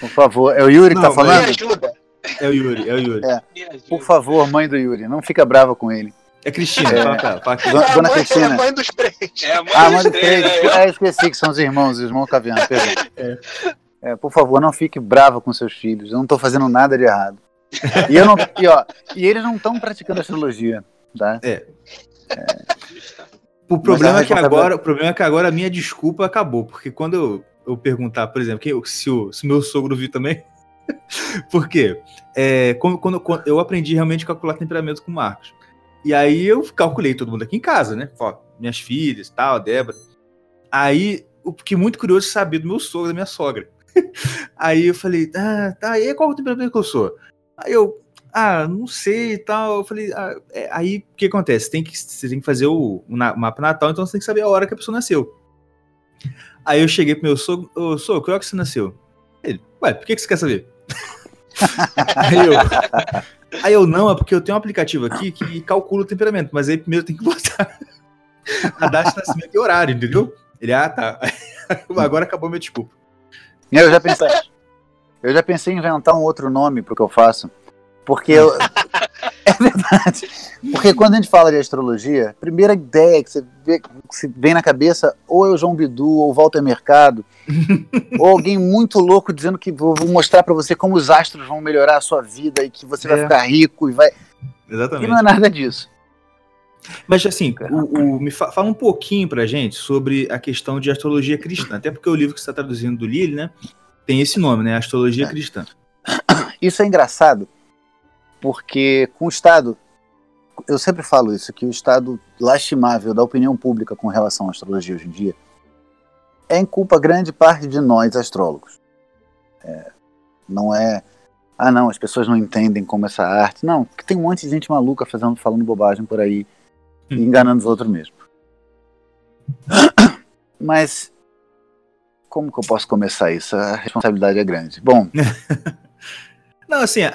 por favor, é o Yuri que tá falando? Me ajuda. É o Yuri, é o Yuri. É. Por favor, mãe do Yuri, não fica brava com ele. É Cristina, é. Fala, fala. É Dona, Cristina. É a mãe dos três. É a mãe ah, dos mãe três. três. Né? É, esqueci que são os irmãos, os irmãos Caviano, perdão. É. É, por favor, não fique brava com seus filhos. Eu não estou fazendo nada de errado. E, eu não, e, ó, e eles não estão praticando astrologia, tá? É. é. O problema, é que agora, o problema é que agora a minha desculpa acabou, porque quando eu, eu perguntar, por exemplo, quem, se, o, se meu sogro viu também, por quê? É, quando, quando, quando, eu aprendi realmente a calcular temperamento com o Marcos. E aí eu calculei todo mundo aqui em casa, né? Ó, minhas filhas, tal, Débora. Aí, o que muito curioso saber do meu sogro, da minha sogra. aí eu falei, ah, tá, e qual o temperamento que eu sou? Aí eu, ah, não sei e tal. Eu falei, ah, é, aí o que acontece? Tem que, você tem que fazer o, o, mapa natal, então você tem que saber a hora que a pessoa nasceu. Aí eu cheguei pro meu sogro, ô sogro, que hora que você nasceu? Ele, ué, por que, que você quer saber? aí eu, Aí eu, não, é porque eu tenho um aplicativo aqui que calcula o temperamento, mas aí primeiro tem que botar a data de nascimento e horário, entendeu? Ele, ah, tá. Agora acabou meu desculpa. Eu já pensei. Eu já pensei em inventar um outro nome pro que eu faço. Porque eu. é verdade. Porque quando a gente fala de astrologia, a primeira ideia que você, vê, que vem na cabeça ou é o João Bidu ou o Walter Mercado, ou alguém muito louco dizendo que vou, mostrar para você como os astros vão melhorar a sua vida e que você é. vai ficar rico e vai. Exatamente. E não é nada disso. Mas assim, o, o, me fa fala um pouquinho pra gente sobre a questão de astrologia cristã, até porque o livro que você está traduzindo do Lille, né, tem esse nome, né, Astrologia é. Cristã. Isso é engraçado, porque com o Estado, eu sempre falo isso, que o estado lastimável da opinião pública com relação à astrologia hoje em dia é em culpa grande parte de nós astrólogos. É, não é, ah não, as pessoas não entendem como essa arte, não, porque tem um monte de gente maluca fazendo, falando bobagem por aí e hum. enganando os outros mesmo. Mas como que eu posso começar isso? A responsabilidade é grande. Bom, Não, assim, é,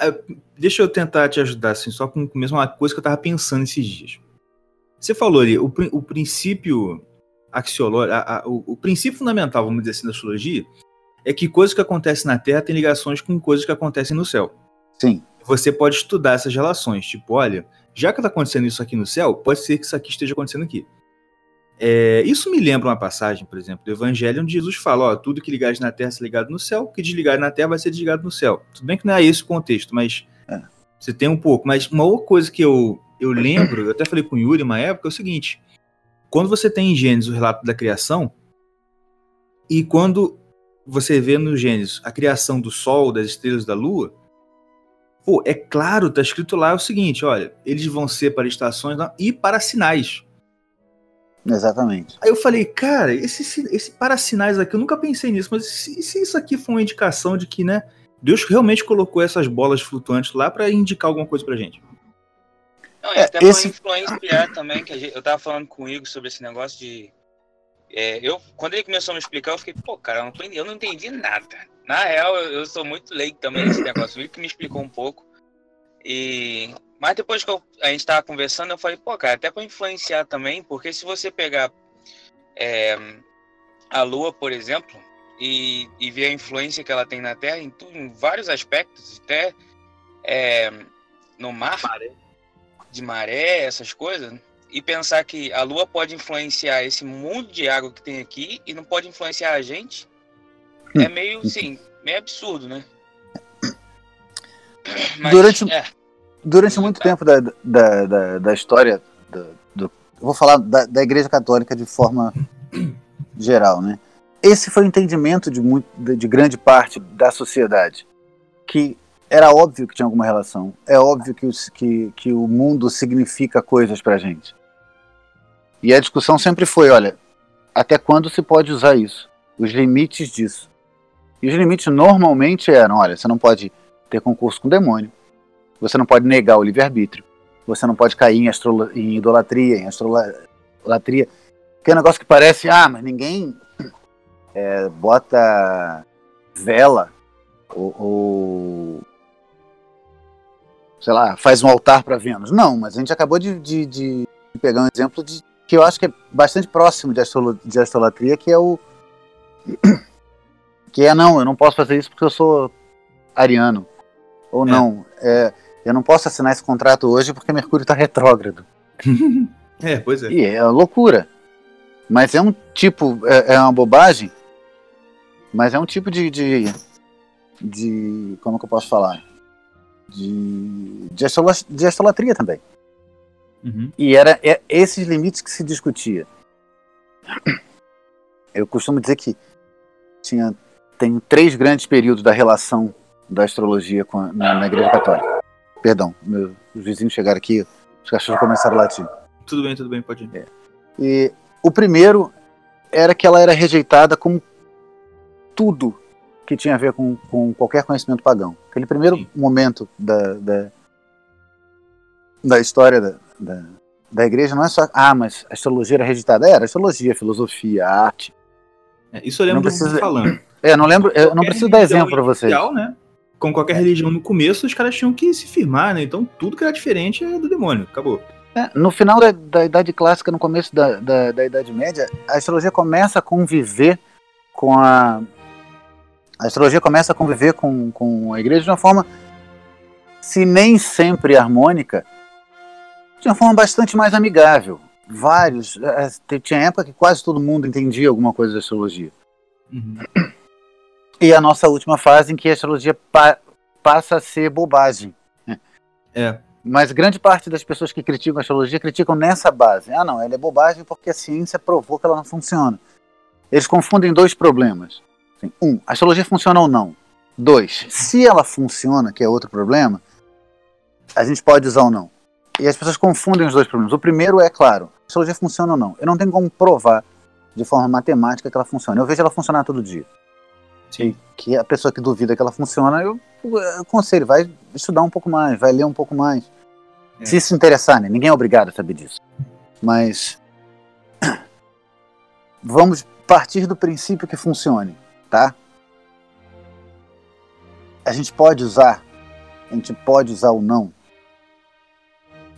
deixa eu tentar te ajudar, assim, só com mesmo uma coisa que eu tava pensando esses dias. Você falou ali, o, o princípio axiológico, o, o, princípio fundamental, vamos dizer assim, da astrologia, é que coisas que acontecem na Terra têm ligações com coisas que acontecem no céu. Sim. Você pode estudar essas relações, tipo, olha, já que está acontecendo isso aqui no céu, pode ser que isso aqui esteja acontecendo aqui. É, isso me lembra uma passagem, por exemplo, do Evangelho, onde Jesus fala: ó, tudo que ligares na terra será ligado no céu, o que desligar na terra vai ser desligado no céu. Tudo bem que não é esse o contexto, mas é. você tem um pouco. Mas uma outra coisa que eu, eu lembro, eu até falei com o Yuri uma época, é o seguinte: quando você tem em Gênesis o relato da criação, e quando você vê no Gênesis a criação do Sol, das estrelas da Lua, pô, é claro, tá escrito lá o seguinte: olha, eles vão ser para estações e para sinais. Exatamente. Aí eu falei, cara, esse, esse para sinais aqui, eu nunca pensei nisso, mas se, se isso aqui for uma indicação de que, né, Deus realmente colocou essas bolas flutuantes lá para indicar alguma coisa pra gente. Não, e é, até esse... pra influenciar também, que gente, eu tava falando com o Igor sobre esse negócio de. É, eu, quando ele começou a me explicar, eu fiquei, pô, cara, eu não, entendi, eu não entendi nada. Na real, eu, eu sou muito leigo também nesse negócio. O Igor que me explicou um pouco. E Mas depois que eu, a gente tava conversando, eu falei, pô, cara, até para influenciar também, porque se você pegar é, a Lua, por exemplo, e, e ver a influência que ela tem na Terra em, em vários aspectos, até é, no mar, maré. de maré, essas coisas, e pensar que a Lua pode influenciar esse mundo de água que tem aqui e não pode influenciar a gente, é meio, sim, meio absurdo, né? Mas, Durante... É durante muito tempo da, da, da, da história do, do, vou falar da, da Igreja Católica de forma geral, né? Esse foi o entendimento de, muito, de grande parte da sociedade, que era óbvio que tinha alguma relação, é óbvio que, que, que o mundo significa coisas para gente. E a discussão sempre foi, olha, até quando se pode usar isso? Os limites disso. E os limites normalmente eram, olha, você não pode ter concurso com demônio, você não pode negar o livre-arbítrio. Você não pode cair em, em idolatria, em astrolatria. Que é um negócio que parece, ah, mas ninguém é, bota vela ou, ou, sei lá, faz um altar para Vênus. Não, mas a gente acabou de, de, de, pegar um exemplo de, que eu acho que é bastante próximo de, astro, de astrolatria, que é o que é não, eu não posso fazer isso porque eu sou ariano. Ou é. não, é, eu não posso assinar esse contrato hoje porque Mercúrio está retrógrado. é, pois é. E é loucura. Mas é um tipo, é, é uma bobagem, mas é um tipo de, de, de como que eu posso falar? De, de, de astolatria também. Uhum. E era é, esses limites que se discutia. Eu costumo dizer que tinha, tem três grandes períodos da relação da astrologia a, na, na Igreja Católica. Perdão, meu, os vizinhos chegaram aqui, os cachorros começaram a latir. Tudo bem, tudo bem, pode ir. É. E o primeiro era que ela era rejeitada como tudo que tinha a ver com, com qualquer conhecimento pagão. Aquele primeiro Sim. momento da, da, da história da, da, da, igreja não é só, ah, mas a astrologia era rejeitada. Era astrologia, filosofia, arte. É, isso eu lembro não precisa, falando. É, não lembro, eu não preciso dar exemplo para vocês. Né? Como qualquer religião no começo, os caras tinham que se firmar, né? Então tudo que era diferente é do demônio, acabou. É, no final da, da, Idade Clássica, no começo da, da, da, Idade Média, a astrologia começa a conviver com a. A astrologia começa a conviver com, com a igreja de uma forma, se nem sempre harmônica, de uma forma bastante mais amigável. Vários. É, tinha época que quase todo mundo entendia alguma coisa de astrologia. Uhum e a nossa última fase em que a astrologia pa passa a ser bobagem. É. Mas grande parte das pessoas que criticam a astrologia criticam nessa base. Ah, não, ela é bobagem porque a ciência provou que ela não funciona. Eles confundem dois problemas. Assim, um, a astrologia funciona ou não. Dois, se ela funciona, que é outro problema, a gente pode usar ou não. E as pessoas confundem os dois problemas. O primeiro é, claro, a astrologia funciona ou não. Eu não tenho como provar de forma matemática que ela funciona. Eu vejo ela funcionar todo dia. Sim. Que a pessoa que duvida que ela funciona, eu, eu aconselho, vai estudar um pouco mais, vai ler um pouco mais. É. Se se interessar, né? Ninguém é obrigado a saber disso. Mas vamos partir do princípio que funcione, tá? A gente pode usar, a gente pode usar ou não.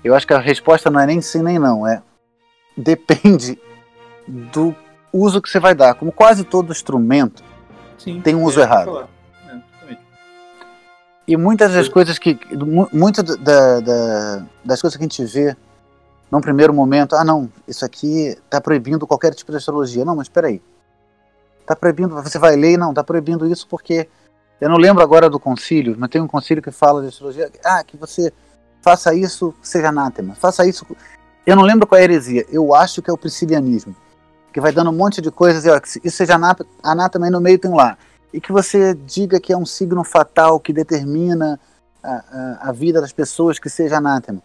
Eu acho que a resposta não é nem sim nem não, é depende do uso que você vai dar. Como quase todo instrumento, Sim, tem um uso é, errado. É, e muitas das coisas que. Muitas da, da, das coisas que a gente vê num primeiro momento, ah não, isso aqui está proibindo qualquer tipo de astrologia. Não, mas espera aí. Está proibindo, você vai ler, não, está proibindo isso porque. Eu não lembro agora do concílio, mas tem um concílio que fala de astrologia. Ah, que você faça isso, seja anátema. Faça isso. Eu não lembro qual é a heresia. Eu acho que é o priscilianismo que vai dando um monte de coisas, e ó, isso seja anátema, e no meio tem lá. E que você diga que é um signo fatal que determina a, a, a vida das pessoas que seja anátema.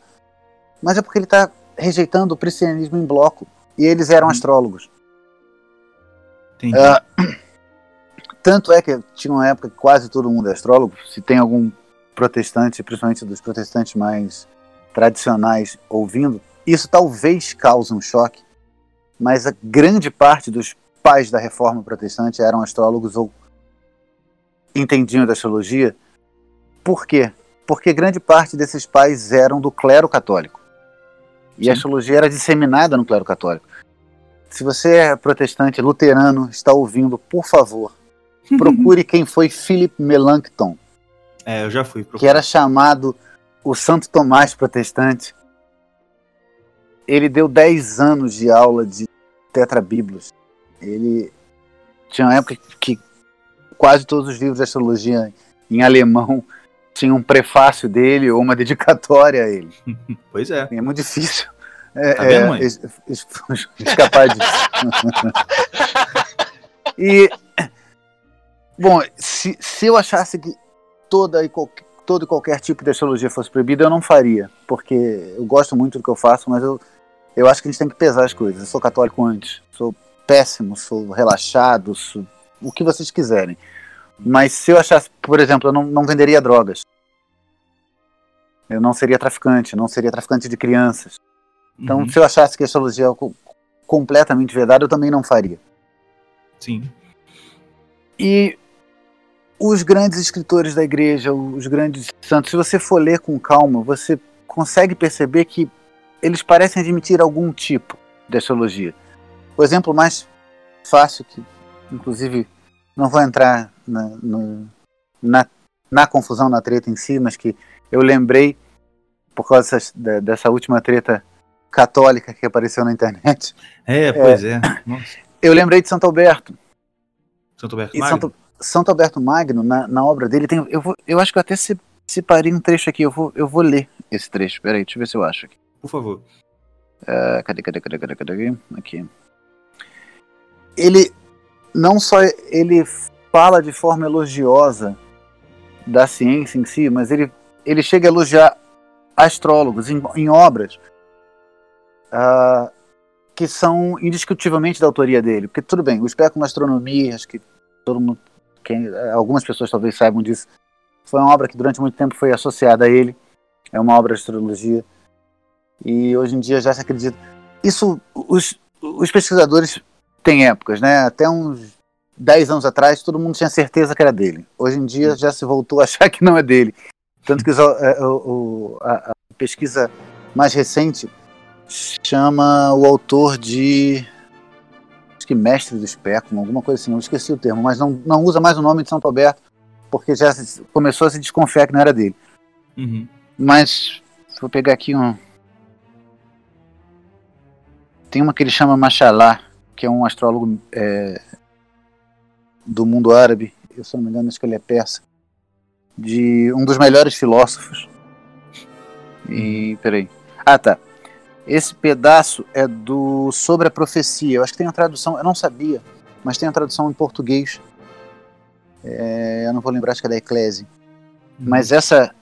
Mas é porque ele está rejeitando o cristianismo em bloco. E eles eram hum. astrólogos. Entendi. Uh, tanto é que tinha uma época que quase todo mundo é astrólogo. Se tem algum protestante, principalmente dos protestantes mais tradicionais, ouvindo, isso talvez cause um choque mas a grande parte dos pais da reforma protestante eram astrólogos ou entendiam da astrologia. Por quê? porque grande parte desses pais eram do clero católico. E Sim. a astrologia era disseminada no clero católico. Se você é protestante luterano, está ouvindo, por favor, procure quem foi Philip Melanchthon. É, eu já fui. Que era chamado o Santo Tomás protestante. Ele deu 10 anos de aula de tetrabíblios. Ele tinha uma época que quase todos os livros de astrologia em alemão tinham um prefácio dele ou uma dedicatória a ele. Pois é. É muito difícil é, tá vendo, é, escapar disso. e, bom, se, se eu achasse que toda e qualquer, todo e qualquer tipo de astrologia fosse proibida, eu não faria, porque eu gosto muito do que eu faço, mas eu, eu acho que a gente tem que pesar as coisas. Eu sou católico antes, sou péssimo, sou relaxado, sou o que vocês quiserem. Mas se eu achasse, por exemplo, eu não, não venderia drogas. Eu não seria traficante, não seria traficante de crianças. Então, uhum. se eu achasse que a astrologia é completamente vedada, eu também não faria. Sim. E os grandes escritores da igreja, os grandes santos, se você for ler com calma, você consegue perceber que eles parecem admitir algum tipo de astrologia. O exemplo mais fácil, que inclusive não vou entrar na, no, na, na, confusão, na treta em si, mas que eu lembrei, por causa dessa, dessa última treta católica que apareceu na internet. É, pois é. é. Eu lembrei de Santo Alberto. Santo Alberto Magno? Santo, Santo, Alberto Magno, na, na obra dele, tem, eu, vou, eu acho que eu até separei um trecho aqui, eu vou, eu vou ler esse trecho. Peraí, deixa eu ver se eu acho aqui. Por favor. Uh, cadê, cadê, cadê, cadê, cadê? Aqui. Ele não só ele fala de forma elogiosa da ciência em si, mas ele, ele chega a elogiar astrólogos em, em obras uh, que são indiscutivelmente da autoria dele. Porque tudo bem, o Especulo na Astronomia, acho que todo mundo, quem, algumas pessoas talvez saibam disso, foi uma obra que durante muito tempo foi associada a ele. É uma obra de astrologia. E hoje em dia já se acredita. Isso, os, os pesquisadores têm épocas, né? Até uns 10 anos atrás, todo mundo tinha certeza que era dele. Hoje em dia já se voltou a achar que não é dele. Tanto que é, a, a pesquisa mais recente chama o autor de. Acho que mestre do espéculo, alguma coisa assim, eu esqueci o termo, mas não, não usa mais o nome de Santo Alberto, porque já começou a se desconfiar que não era dele. Uhum. Mas, vou pegar aqui um. Tem uma que ele chama Machalá, que é um astrólogo é, do mundo árabe, eu se não me engano, acho que ele é persa, de um dos melhores filósofos. E, peraí. Ah, tá. Esse pedaço é do Sobre a Profecia. Eu acho que tem a tradução, eu não sabia, mas tem a tradução em português. É, eu não vou lembrar, acho que é da Eclese. Uhum. Mas essa,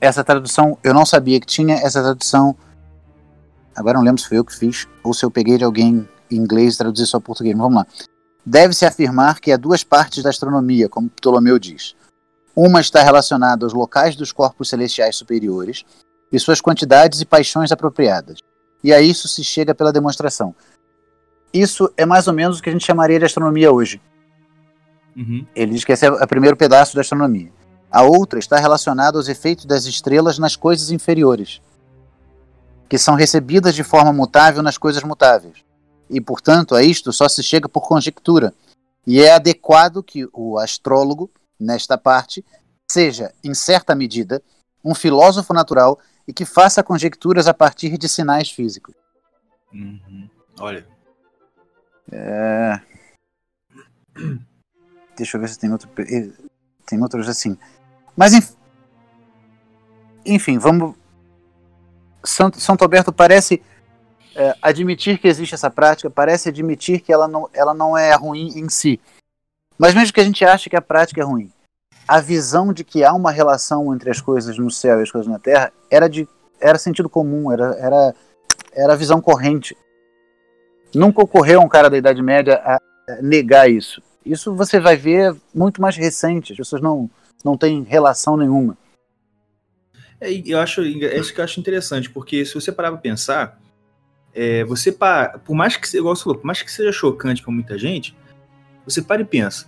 essa tradução, eu não sabia que tinha essa tradução. Agora não lembro se foi eu que fiz, ou se eu peguei de alguém em inglês e traduzi só português. Mas vamos lá. Deve-se afirmar que há duas partes da astronomia, como Ptolomeu diz. Uma está relacionada aos locais dos corpos celestiais superiores e suas quantidades e paixões apropriadas e a isso se chega pela demonstração. Isso é mais ou menos o que a gente chamaria de astronomia hoje. Uhum. Ele diz que esse é o primeiro pedaço da astronomia. A outra está relacionada aos efeitos das estrelas nas coisas inferiores, que são recebidas de forma mutável nas coisas mutáveis. E, portanto, a isto só se chega por conjectura. E é adequado que o astrólogo, nesta parte, seja, em certa medida, um filósofo natural e que faça conjecturas a partir de sinais físicos. Uhum. Olha. É... Deixa eu ver se tem outro. Tem outros assim. Mas enf... enfim, vamos. Santo, Santo Alberto parece é, admitir que existe essa prática, parece admitir que ela não, ela não é ruim em si. Mas mesmo que a gente ache que a prática é ruim, a visão de que há uma relação entre as coisas no céu e as coisas na terra era de era sentido comum, era, era, era a visão corrente. Nunca ocorreu um cara da Idade Média a negar isso. Isso você vai ver muito mais recente, as pessoas não, não têm relação nenhuma. É, eu acho, é isso que eu acho interessante, porque se você parar para pensar, é, você para, por mais que, igual você falou, por mais que seja chocante para muita gente, você para e pensa.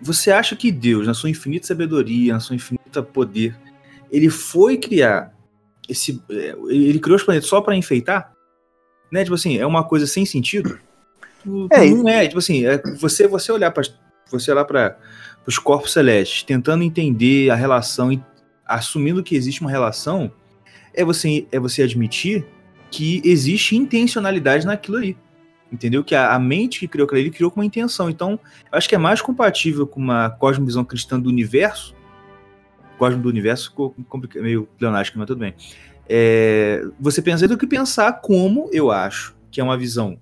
Você acha que Deus, na sua infinita sabedoria, na sua infinita poder, ele foi criar esse. É, ele criou os planetas só para enfeitar? Né? Tipo assim, é uma coisa sem sentido? É, não é, tipo assim, é você, você olhar para você olhar para os corpos celestes, tentando entender a relação e assumindo que existe uma relação, é você, é você admitir que existe intencionalidade naquilo ali. Entendeu? Que a, a mente que criou aquilo ali criou com uma intenção. Então, acho que é mais compatível com uma cosmovisão cristã do universo. Cosmo do universo ficou meio pleonástico, mas tudo bem. É, você pensa do que pensar como eu acho que é uma visão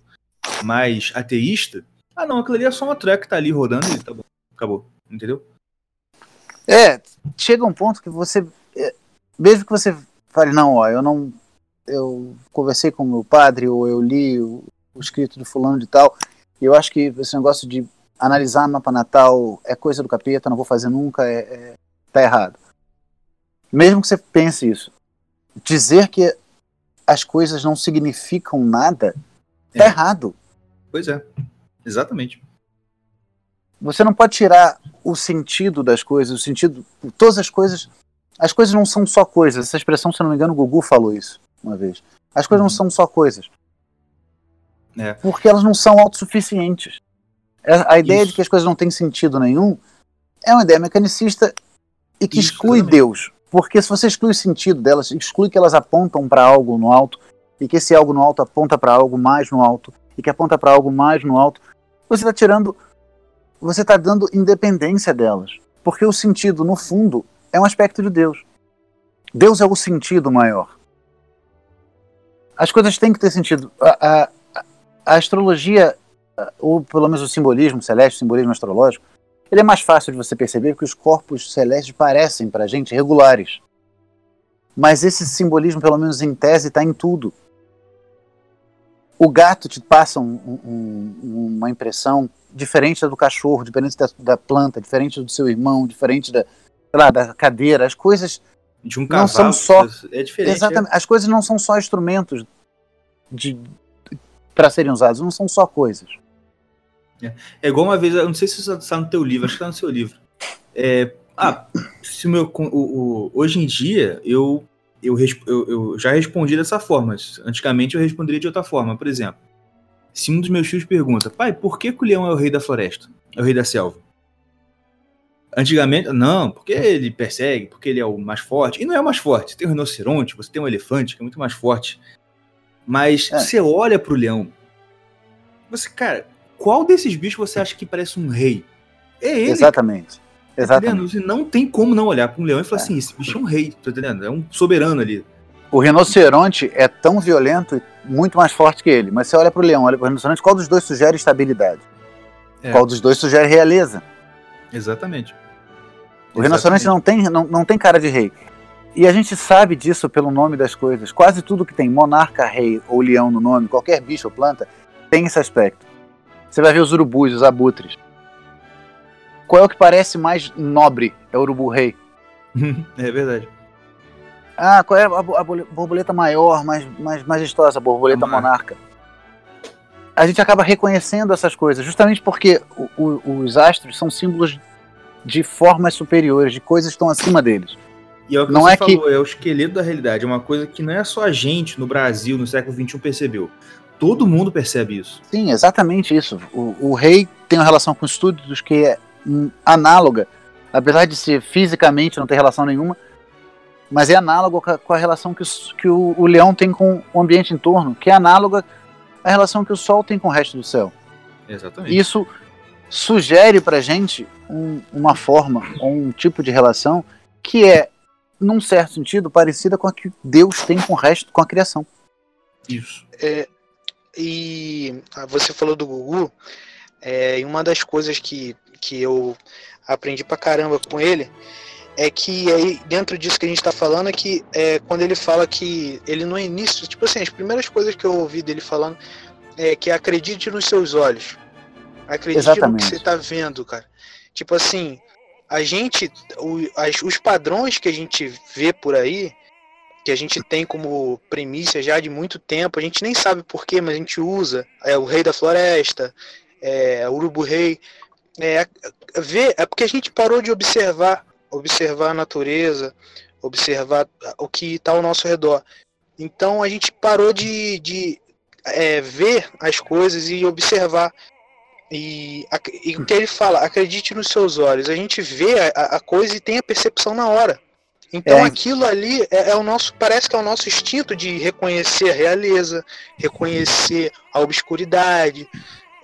mais ateísta. Ah, não, aquilo ali é só uma track que tá ali rodando e tá bom. Acabou. Entendeu? É, chega um ponto que você. É, mesmo que você fale, não, ó, eu não. Eu conversei com o meu padre, ou eu li o, o escrito do fulano de tal, e eu acho que esse negócio de analisar mapa natal é coisa do capeta, não vou fazer nunca, é, é, tá errado. Mesmo que você pense isso, dizer que as coisas não significam nada tá é. errado. Pois é, exatamente. Você não pode tirar o sentido das coisas, o sentido. Todas as coisas. As coisas não são só coisas. Essa expressão, se não me engano, o Gugu falou isso uma vez. As coisas uhum. não são só coisas. É. Porque elas não são autossuficientes. É, a ideia isso. de que as coisas não têm sentido nenhum é uma ideia mecanicista e que isso, exclui exatamente. Deus. Porque se você exclui o sentido delas, exclui que elas apontam para algo no alto, e que esse algo no alto aponta para algo mais no alto, e que aponta para algo mais no alto, você está tirando você está dando independência delas. Porque o sentido, no fundo, é um aspecto de Deus. Deus é o sentido maior. As coisas têm que ter sentido. A, a, a astrologia, ou pelo menos o simbolismo celeste, o simbolismo astrológico, ele é mais fácil de você perceber porque os corpos celestes parecem para a gente regulares. Mas esse simbolismo, pelo menos em tese, está em tudo. O gato te passa um, um, uma impressão diferente do cachorro, diferente da, da, planta, diferente do seu irmão, diferente da, lá, da cadeira. As coisas de um cavalo, não são só é diferente. Exatamente. É? As coisas não são só instrumentos de para serem usados, não são só coisas. É. é, igual uma vez, eu não sei se isso está no teu livro, acho que está no seu livro. É, ah, se o meu, o, o, hoje em dia eu, eu, eu, eu já respondi dessa forma. Antigamente eu responderia de outra forma. Por exemplo, se um dos meus filhos pergunta, pai, por que, que o leão é o rei da floresta? É o rei da selva? Antigamente, não, porque ele persegue, porque ele é o mais forte. E não é o mais forte. Tem um rinoceronte, você tem um elefante, que é muito mais forte. Mas é. você olha pro leão. Você, cara, qual desses bichos você acha que parece um rei? É ele. Exatamente. Tá Exatamente. Você não tem como não olhar para um leão e falar é. assim: esse bicho é um rei, tá entendendo? É um soberano ali. O rinoceronte é tão violento e muito mais forte que ele. Mas você olha para o leão, olha para o rinoceronte, qual dos dois sugere estabilidade? É. Qual dos dois sugere realeza? Exatamente. O rinoceronte não tem, não, não tem cara de rei. E a gente sabe disso pelo nome das coisas. Quase tudo que tem monarca, rei ou leão no nome, qualquer bicho ou planta, tem esse aspecto. Você vai ver os urubus, os abutres. Qual é o que parece mais nobre? É o urubu rei. é verdade. Ah, qual é a, a borboleta maior, mais, mais majestosa, a borboleta monarca? A gente acaba reconhecendo essas coisas, justamente porque o, o, os astros são símbolos de formas superiores, de coisas que estão acima deles. E é o que não você é falou, que... é o esqueleto da realidade, é uma coisa que não é só a gente no Brasil, no século XXI, percebeu. Todo mundo percebe isso. Sim, exatamente isso. O, o rei tem uma relação com estudos que é análoga, apesar de ser fisicamente não ter relação nenhuma, mas é análogo com a relação que, que o, o, leão tem com o ambiente em torno, que é análoga à relação que o sol tem com o resto do céu. Exatamente. Isso sugere para gente um, uma forma ou um tipo de relação que é, num certo sentido, parecida com a que Deus tem com o resto, com a criação. Isso. É, e ah, você falou do Gugu, é, e uma das coisas que, que eu aprendi pra caramba com ele é que aí dentro disso que a gente está falando é que é, quando ele fala que ele no início, tipo assim, as primeiras coisas que eu ouvi dele falando é que acredite nos seus olhos. Acredite Exatamente. no que você está vendo, cara. Tipo assim, a gente, o, as, os padrões que a gente vê por aí, que a gente tem como premissa já de muito tempo, a gente nem sabe porquê, mas a gente usa. É o rei da floresta, é o urubu rei. É, vê, é porque a gente parou de observar observar a natureza, observar o que está ao nosso redor. Então a gente parou de, de é, ver as coisas e observar. E, e, o que ele fala, acredite nos seus olhos. A gente vê a, a coisa e tem a percepção na hora. Então é. aquilo ali é, é, o nosso, parece que é o nosso instinto de reconhecer a realeza, reconhecer a obscuridade.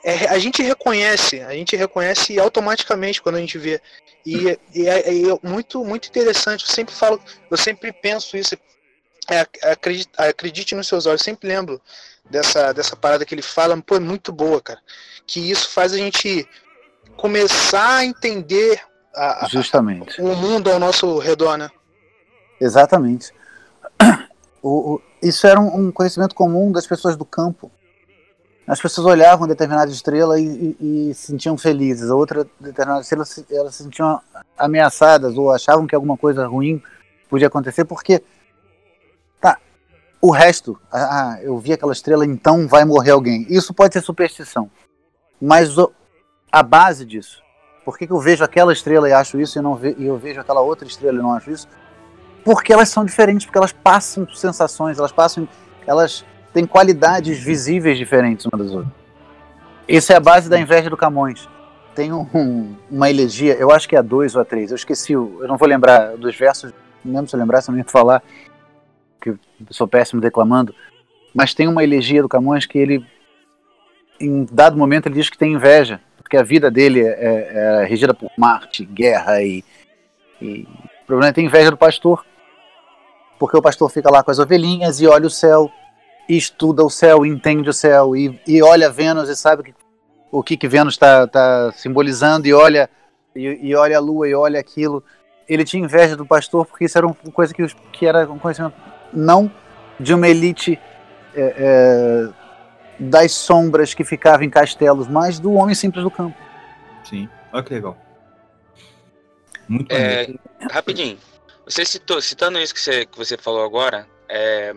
É, a gente reconhece, a gente reconhece automaticamente quando a gente vê. E, e é, é, muito, muito interessante. Eu sempre falo, eu sempre penso isso. É, acredite, acredite nos seus olhos. Eu sempre lembro dessa, dessa parada que ele fala. Pô, é muito boa, cara. Que isso faz a gente começar a entender a, Justamente. A, o mundo ao nosso redor, né? Exatamente. O, o, isso era um, um, conhecimento comum das pessoas do campo. As pessoas olhavam determinada estrela e, e, e se sentiam felizes. A outra determinada estrela elas se sentiam ameaçadas ou achavam que alguma coisa ruim podia acontecer porque tá o resto ah, ah eu vi aquela estrela então vai morrer alguém isso pode ser superstição mas o, a base disso por que, que eu vejo aquela estrela e acho isso e não ve, e eu vejo aquela outra estrela e não acho isso porque elas são diferentes, porque elas passam sensações, elas passam, elas têm qualidades visíveis diferentes uma das outras. Isso é a base da inveja do Camões. Tem um, uma elegia, eu acho que é a 2 ou a 3, eu esqueci, eu não vou lembrar dos versos, não lembro se eu lembrar, se eu não ia falar, que sou péssimo declamando, mas tem uma elegia do Camões que ele, em dado momento, ele diz que tem inveja, porque a vida dele é, é, é regida por Marte, guerra e, e o problema é ter inveja do pastor, porque o pastor fica lá com as ovelhinhas e olha o céu, e estuda o céu, entende o céu, e, e olha Vênus e sabe que, o que, que Vênus está tá simbolizando, e olha, e, e, olha a lua e olha aquilo. Ele tinha inveja do pastor porque isso era uma coisa que, que era um conhecimento não de uma elite é, é, das sombras que ficava em castelos, mas do homem simples do campo. Sim, olha que legal. Muito é, Rapidinho, você citou, citando isso que você, que você falou agora, é,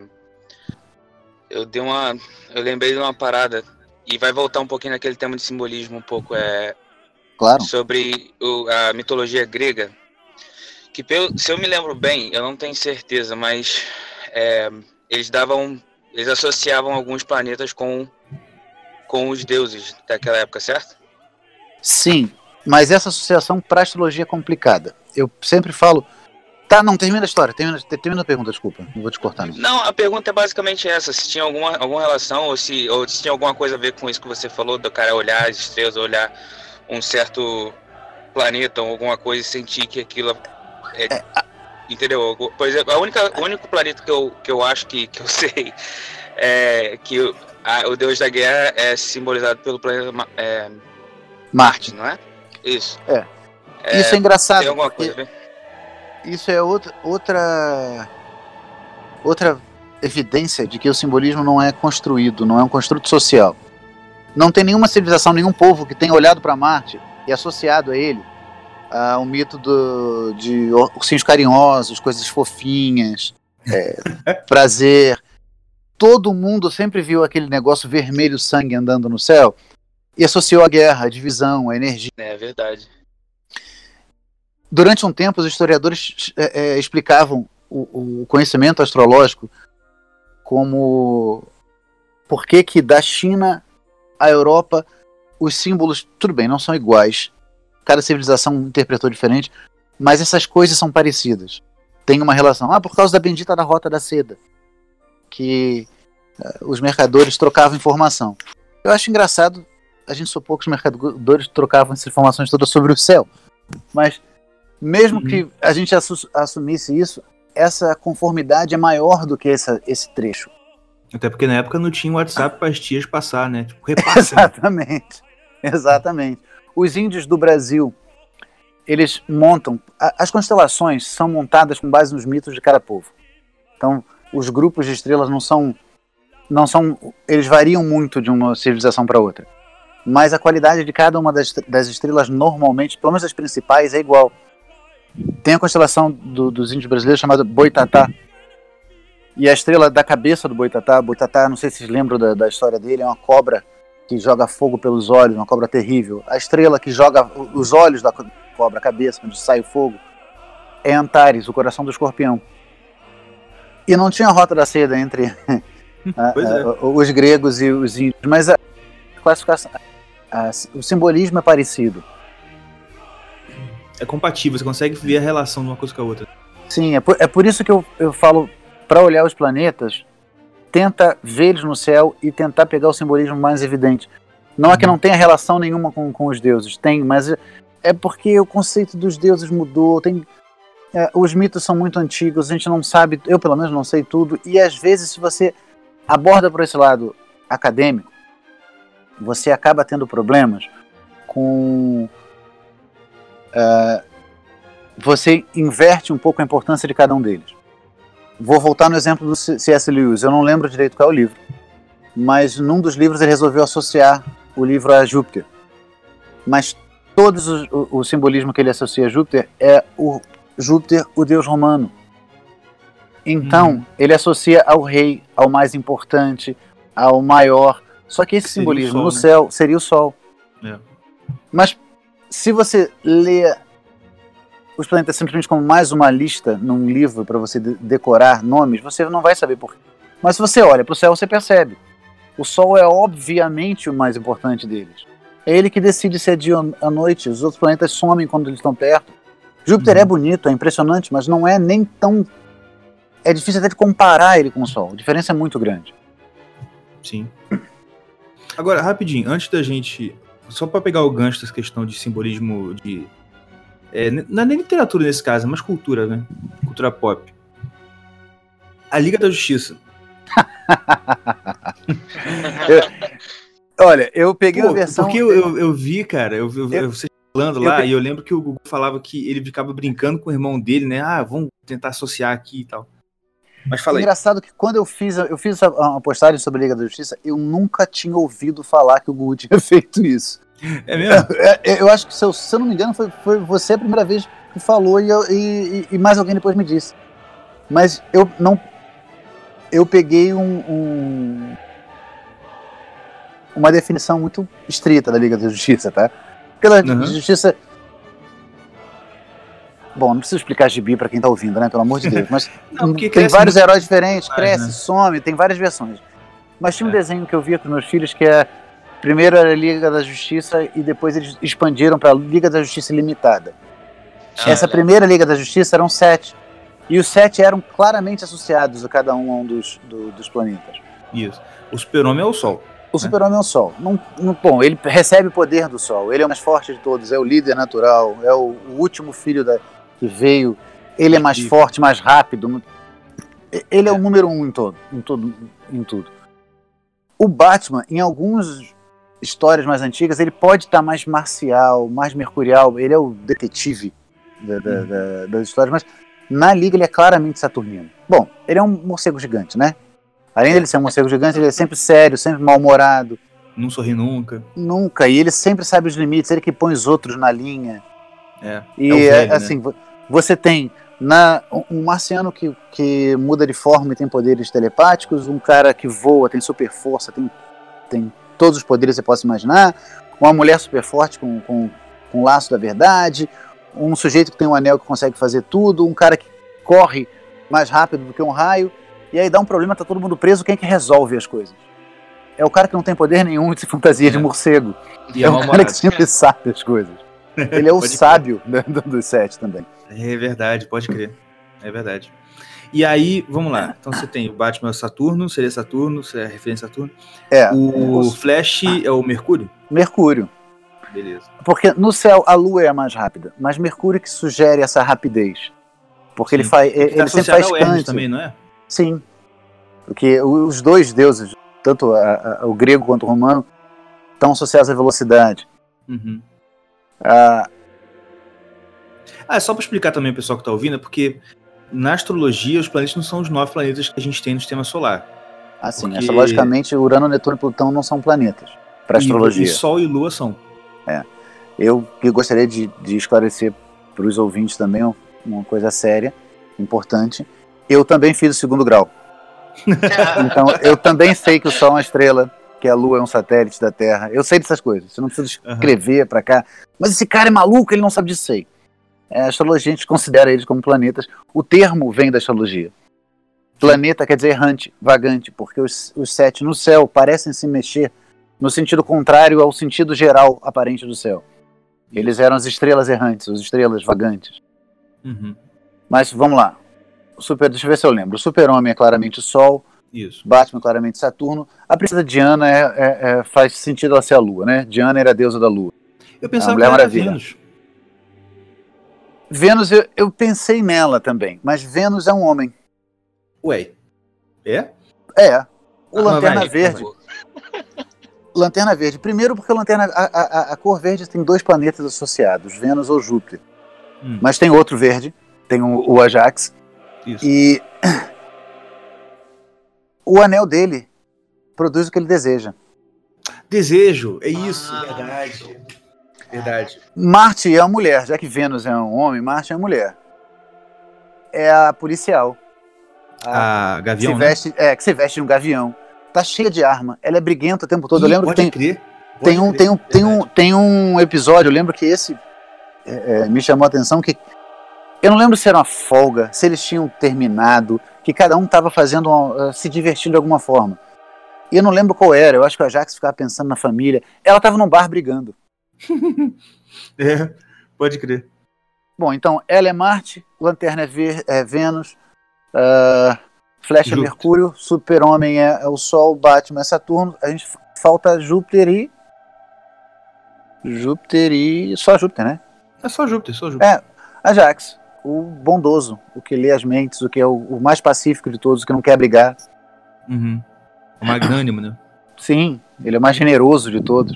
eu dei uma. Eu lembrei de uma parada, e vai voltar um pouquinho naquele tema de simbolismo um pouco. É, claro. Sobre o, a mitologia grega. Que se eu me lembro bem, eu não tenho certeza, mas é, eles davam. Eles associavam alguns planetas com, com os deuses daquela época, certo? Sim, mas essa associação para astrologia é complicada. Eu sempre falo Tá, não, termina a história. Termina, termina a pergunta, desculpa. Não vou te cortar. Não. não, a pergunta é basicamente essa: se tinha alguma, alguma relação ou se, ou se tinha alguma coisa a ver com isso que você falou, do cara olhar as estrelas, olhar um certo planeta ou alguma coisa e sentir que aquilo é. é entendeu? Por exemplo, a única, o único planeta que eu, que eu acho que, que eu sei é que o, a, o deus da guerra é simbolizado pelo planeta é, Marte, não é? Isso. É. é isso é engraçado. Tem alguma coisa a ver? Isso é outra, outra outra evidência de que o simbolismo não é construído, não é um construto social. Não tem nenhuma civilização, nenhum povo que tenha olhado para Marte e associado a ele a um mito do, de ursinhos carinhosos, coisas fofinhas, é, prazer. Todo mundo sempre viu aquele negócio vermelho sangue andando no céu e associou a guerra, a divisão, a energia. É verdade. Durante um tempo, os historiadores é, é, explicavam o, o, conhecimento astrológico como por que, que da China à Europa os símbolos, tudo bem, não são iguais. Cada civilização interpretou diferente, mas essas coisas são parecidas. Tem uma relação. Ah, por causa da bendita da rota da seda, que uh, os mercadores trocavam informação. Eu acho engraçado a gente supor que os mercadores trocavam essas informações todas sobre o céu, mas mesmo uhum. que a gente assumisse isso, essa conformidade é maior do que essa, esse trecho. Até porque na época não tinha WhatsApp para as tias passar, né? Tipo, repassa, exatamente, exatamente. Os índios do Brasil, eles montam. as constelações são montadas com base nos mitos de cada povo. Então, os grupos de estrelas não são, não são, eles variam muito de uma civilização para outra. Mas a qualidade de cada uma das, das estrelas normalmente, pelo menos as principais, é igual. Tem a constelação do, dos índios brasileiros chamada Boitatá. E a estrela da cabeça do Boitatá, Boitatá, não sei se vocês lembram da, da história dele, é uma cobra que joga fogo pelos olhos, uma cobra terrível. A estrela que joga os olhos da cobra, a cabeça, onde sai o fogo, é Antares, o coração do escorpião. E não tinha rota da seda entre a, a, é. os gregos e os índios, mas a classificação, o simbolismo é parecido. É compatível, você consegue ver a relação de uma coisa com a outra. Sim, é por, é por isso que eu, eu falo, para olhar os planetas, tenta ver eles no céu e tentar pegar o simbolismo mais evidente. Não é que uhum. não tenha relação nenhuma com, com os deuses, tem, mas é porque o conceito dos deuses mudou, tem, é, os mitos são muito antigos, a gente não sabe, eu pelo menos não sei tudo, e às vezes se você aborda por esse lado acadêmico, você acaba tendo problemas com. Uh, você inverte um pouco a importância de cada um deles. Vou voltar no exemplo do C.S. Lewis, eu não lembro direito qual é o livro, mas num dos livros ele resolveu associar o livro a Júpiter. Mas todos o, o simbolismo que ele associa a Júpiter é o Júpiter, o deus romano. Então, hum. ele associa ao rei, ao mais importante, ao maior. Só que esse seria simbolismo sol, no né? céu seria o sol. É. Mas se você lê os planetas simplesmente como mais uma lista num livro para você decorar nomes, você não vai saber por quê. Mas se você olha para o céu, você percebe. O Sol é obviamente o mais importante deles. É ele que decide se é dia ou à noite. Os outros planetas somem quando eles estão perto. Júpiter é uhum. é bonito, é impressionante, mas não é nem tão. É difícil até de comparar ele com o Sol. A diferença é muito grande. Sim. Agora, rapidinho, antes da gente. Só para pegar o gancho dessa questão de simbolismo de. É, não é nem literatura nesse caso, mas cultura, né? Cultura pop. A Liga da Justiça. eu, olha, eu peguei Pô, a versão. Porque eu, eu, eu vi, cara, eu, eu, eu, você falando lá, e eu lembro que o Gugu falava que ele ficava brincando com o irmão dele, né? Ah, vamos tentar associar aqui e tal. Mas fala aí. Engraçado que quando eu fiz, eu fiz uma postagem sobre a Liga da Justiça, eu nunca tinha ouvido falar que o Gugu tinha feito isso. É mesmo? É, é, eu acho que, se eu, se eu, não me engano, foi, foi você a primeira vez que falou e, eu, e, e, mais alguém depois me disse. Mas eu não. Eu peguei um, um uma definição muito estrita da Liga da Justiça, tá? Pela uhum. justiça. Bom, não preciso explicar gibi para quem tá ouvindo, né? Pelo amor de Deus. Mas não, tem vários heróis diferentes, cresce, né? some, tem várias versões. Mas tinha um é. desenho que eu via com meus filhos que é. Primeiro era a Liga da Justiça e depois eles expandiram para a Liga da Justiça Limitada. Ah, Essa é. primeira Liga da Justiça eram sete. E os sete eram claramente associados a cada um a um dos, do, dos planetas. Isso. O super-homem é o Sol. O super-homem é o Sol. Não, não, bom, ele recebe o poder do Sol. Ele é o mais forte de todos. É o líder natural. É o, o último filho da, que veio. Ele é mais e... forte, mais rápido. Ele é o número um em, todo, em, todo, em tudo. O Batman, em algumas histórias mais antigas, ele pode estar mais marcial, mais mercurial. Ele é o detetive da, da, hum. da, das histórias, mas na Liga ele é claramente saturnino. Bom, ele é um morcego gigante, né? Além dele ser um morcego gigante, ele é sempre sério, sempre mal-humorado. Não sorri nunca. Nunca. E ele sempre sabe os limites, ele que põe os outros na linha. É. E é velho, assim, né? Você tem na, um marciano que, que muda de forma e tem poderes telepáticos, um cara que voa, tem super força, tem, tem todos os poderes que você possa imaginar, uma mulher super forte com, com, com laço da verdade, um sujeito que tem um anel que consegue fazer tudo, um cara que corre mais rápido do que um raio. E aí dá um problema, tá todo mundo preso, quem é que resolve as coisas? É o cara que não tem poder nenhum de fantasia é. de morcego. E é, é o cara que sempre sabe as coisas. Ele é o sábio do, dos sete também. É verdade, pode crer. É verdade. E aí, vamos lá. Então você tem o Batman é o Saturno, seria Saturno, seria referência a Saturno. É. O os... Flash ah. é o Mercúrio? Mercúrio. Beleza. Porque no céu a Lua é a mais rápida, mas Mercúrio que sugere essa rapidez. Porque Sim. ele faz. Ele, tá ele sempre faz cante. também, não é? Sim. Porque os dois deuses, tanto a, a, o grego quanto o romano, estão associados à velocidade. Uhum. Ah, ah, só para explicar também o pessoal que está ouvindo, é porque na astrologia os planetas não são os nove planetas que a gente tem no sistema solar. Ah, sim. Porque... Astrologicamente, Urano, Netuno e Plutão não são planetas para astrologia. E Sol e Lua são. É. Eu, eu gostaria de, de esclarecer para os ouvintes também uma coisa séria, importante eu também fiz o segundo grau. então, eu também sei que o Sol é uma estrela, que a Lua é um satélite da Terra. Eu sei dessas coisas. Você não precisa escrever uhum. para cá. Mas esse cara é maluco, ele não sabe disso aí. É, a astrologia, a gente considera eles como planetas. O termo vem da astrologia. Planeta quer dizer errante, vagante, porque os, os sete no céu parecem se mexer no sentido contrário ao sentido geral aparente do céu. Eles eram as estrelas errantes, as estrelas vagantes. Uhum. Mas vamos lá. O super, deixa eu ver se eu lembro. O super-homem é claramente o Sol. Isso. Batman claramente Saturno. A princesa Diana é, é, é, faz sentido ela ser a Lua, né? Diana era a deusa da Lua. Eu pensava que era Maravilha. Vênus. Vênus, eu, eu pensei nela também, mas Vênus é um homem. Ué, é? É. O ah, Lanterna vai, Verde. Lanterna Verde. Primeiro porque a, lanterna, a, a, a, cor verde tem dois planetas associados, Vênus ou Júpiter. Hum. Mas tem outro verde, tem o, o Ajax. Isso. E o anel dele produz o que ele deseja. Desejo, é isso, ah, verdade. Verdade. Marte é uma mulher, já que Vênus é um homem, Marte é uma mulher. É a policial. A, a Gavião, que se veste, né? É, que se veste de um gavião. Tá cheia de arma. Ela é briguenta o tempo todo. Ih, eu lembro pode que tem, crer. tem um, tem, um, tem, um, tem um episódio, eu lembro que esse é, é, me chamou a atenção que eu não lembro se era uma folga, se eles tinham terminado, que cada um estava fazendo uma, uh, se divertindo de alguma forma. E eu não lembro qual era, eu acho que a Jax ficava pensando na família. Ela estava num bar brigando. é, pode crer. Bom, então ela é Marte, Lanterna é, Ver, é Vênus, uh, Flecha é Mercúrio, Super-Homem é, é, o Sol, Batman é Saturno. A gente falta Júpiter e. Júpiter e. Só Júpiter, né? É só Júpiter, só Júpiter. É, Ajax, o bondoso, o que lê as mentes, o que é o, o mais pacífico de todos, o que não quer brigar. Uhum. O magnânimo, né? Sim, ele é o mais generoso de todos.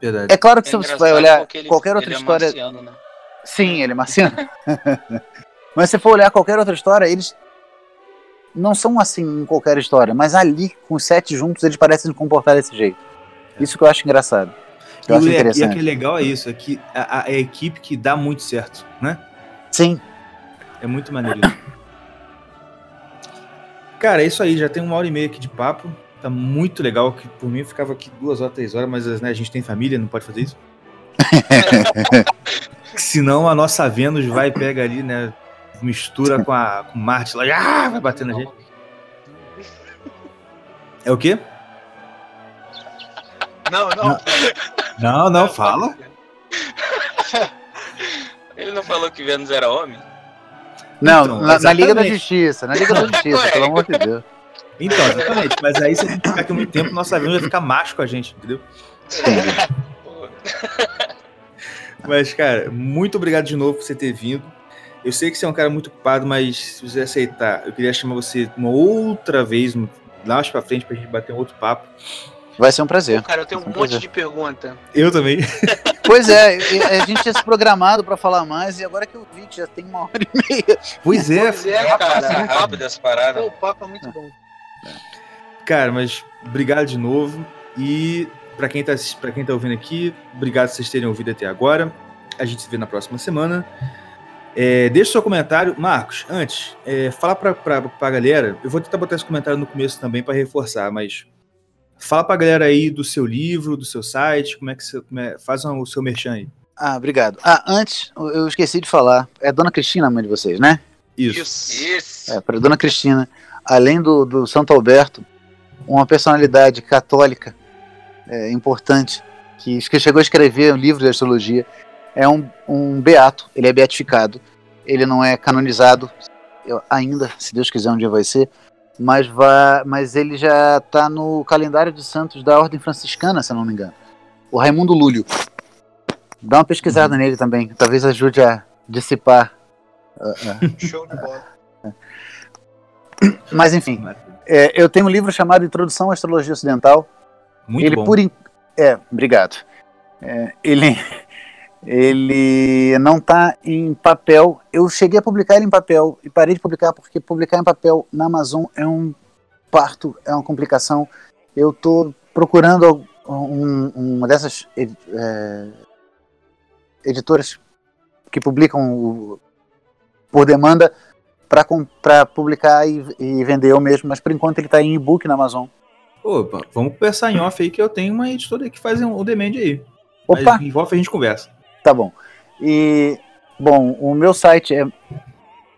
Verdade. É claro que é se você vai olhar ele, qualquer outra ele é história. É marciano, né? Sim, ele é marciano. mas se for olhar qualquer outra história, eles não são assim em qualquer história, mas ali, com os sete juntos, eles parecem se comportar desse jeito. Isso que eu acho engraçado. Eu e, acho o, interessante. e o que é legal é isso, é que a, a, a, equipe que dá muito certo, né? Sim. É muito maneiro. Cara, é isso aí, já tem uma hora e meia aqui de papo. Tá muito legal, que por mim eu ficava aqui duas horas, três horas, mas né, a gente tem família, não pode fazer isso. Senão a nossa Vênus vai pega ali, né? Mistura com a com Marte lá, ah, vai bater na gente. É o quê? Não, não. Não, não, fala. Ele não falou que Vênus era homem? Não, então, na, na, Liga da Justiça, na Liga da Justiça, pelo amor de Deus. Então, exatamente. Mas aí, se a gente ficar aqui muito tempo, nosso avião vai ficar macho com a gente, entendeu? mas, cara, muito obrigado de novo por você ter vindo. Eu sei que você é um cara muito ocupado, mas se você aceitar, eu queria chamar você uma outra vez, lá mais pra frente, pra gente bater um outro papo. Vai ser um prazer. Pô, cara, eu tenho um, um monte prazer. de pergunta. Eu também. Pois é, a gente tinha se programado para falar mais e agora que eu vi que já tem uma hora e meia. Pois é, pois é cara. Rápido essa parada. O papo é muito bom. Cara, mas obrigado de novo. E para quem, tá, pra quem tá ouvindo aqui, obrigado por vocês terem ouvido até agora. A gente se vê na próxima semana. É, deixa seu comentário. Marcos, antes, é, fala pra, pra, pra galera. Eu vou tentar botar esse comentário no começo também para reforçar, mas fala pra galera aí do seu livro, do seu site, como é que você é, faz o seu merchan aí. Ah, obrigado. Ah, antes, eu esqueci de falar. É Dona Cristina a mãe de vocês, né? Isso. Isso. É, para Dona Cristina, além do, do Santo Alberto, uma personalidade católica é, importante que, que chegou a escrever um livro de astrologia. É um, um beato, ele é beatificado. Ele não é canonizado eu, ainda, se Deus quiser, um dia vai ser. Mas, vai, mas ele já está no calendário de santos da Ordem Franciscana, se eu não me engano. O Raimundo Lúlio. Dá uma pesquisada uhum. nele também, talvez ajude a dissipar. Show de bola. Mas enfim, é, eu tenho um livro chamado Introdução à Astrologia Ocidental. Muito ele bom. Por in... É, obrigado. É, ele, ele não está em papel. Eu cheguei a publicar ele em papel e parei de publicar porque publicar em papel na Amazon é um parto, é uma complicação. Eu estou procurando um, uma dessas é, editoras que publicam o, por demanda para publicar e, e, vender eu mesmo, mas por enquanto ele está em e-book na Amazon. Opa, vamos conversar em off aí que eu tenho uma editora que faz o um, demand aí. Opa! Mas em off a gente conversa. Tá bom. E, bom, o meu site é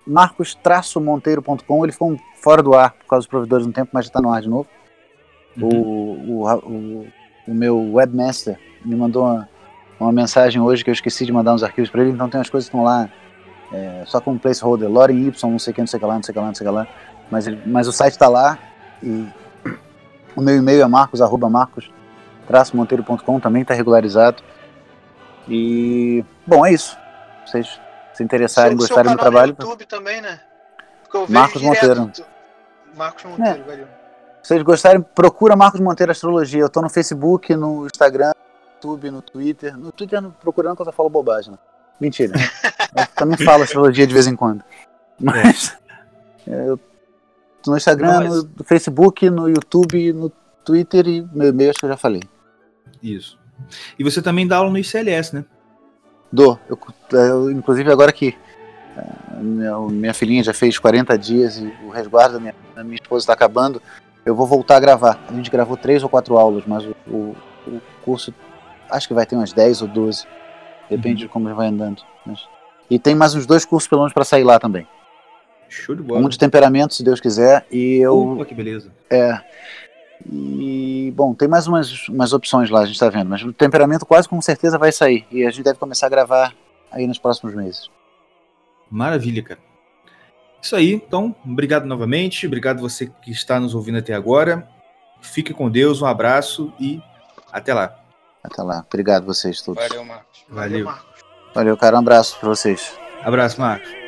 marcos-monteiro.com, ele ficou fora do ar por causa dos provedores um tempo, mas já está no ar de novo. Uhum. O, o, o, o, meu webmaster me mandou uma, uma, mensagem hoje que eu esqueci de mandar uns arquivos para ele, então tem umas coisas que estão lá é, só como placeholder, Loren Y, não sei o que, não sei o que lá, não sei que lá, não sei que lá. Mas, mas o site está lá e o meu e-mail é marcos, arroba marcos, monteiro.com, também está regularizado. E, bom, é isso. Vocês se interessarem, seu, gostarem do trabalho. No YouTube também, né? Marcos Monteiro. Marcos Monteiro, é. valeu. Se vocês gostarem, procura Marcos Monteiro Astrologia. Eu tô no Facebook, no Instagram, no YouTube, no Twitter. No Twitter não procurando quando eu falo bobagem, né? Mentira. eu também falo astrologia de vez em quando. Mas é. eu tô no Instagram, mas... no Facebook, no YouTube, no Twitter e meu e-mail acho que eu já falei. Isso. E você também dá aula no ICLS, né? Dou. Eu, eu, inclusive agora que é, minha, filhinha já fez 40 dias e o resguardo da minha, da minha esposa está acabando, eu vou voltar a gravar. A gente gravou três ou quatro aulas, mas o, o, o curso acho que vai ter umas 10 ou 12. Depende uhum. de como vai andando. Mas... E tem mais uns dois cursos pelo menos para sair lá também. Show de bola. Um de temperamento, se Deus quiser, e eu. Opa, que beleza. É. E, bom, tem mais umas, umas opções lá, a gente está vendo, mas o temperamento quase com certeza vai sair. E a gente deve começar a gravar aí nos próximos meses. Maravilha, cara. Isso aí, então, obrigado novamente, obrigado você que está nos ouvindo até agora. Fique com Deus, um abraço e até lá. Até lá. Obrigado vocês todos. Valeu, Marcos. Valeu. Valeu, cara. Um abraço para vocês. Abraço, Marcos.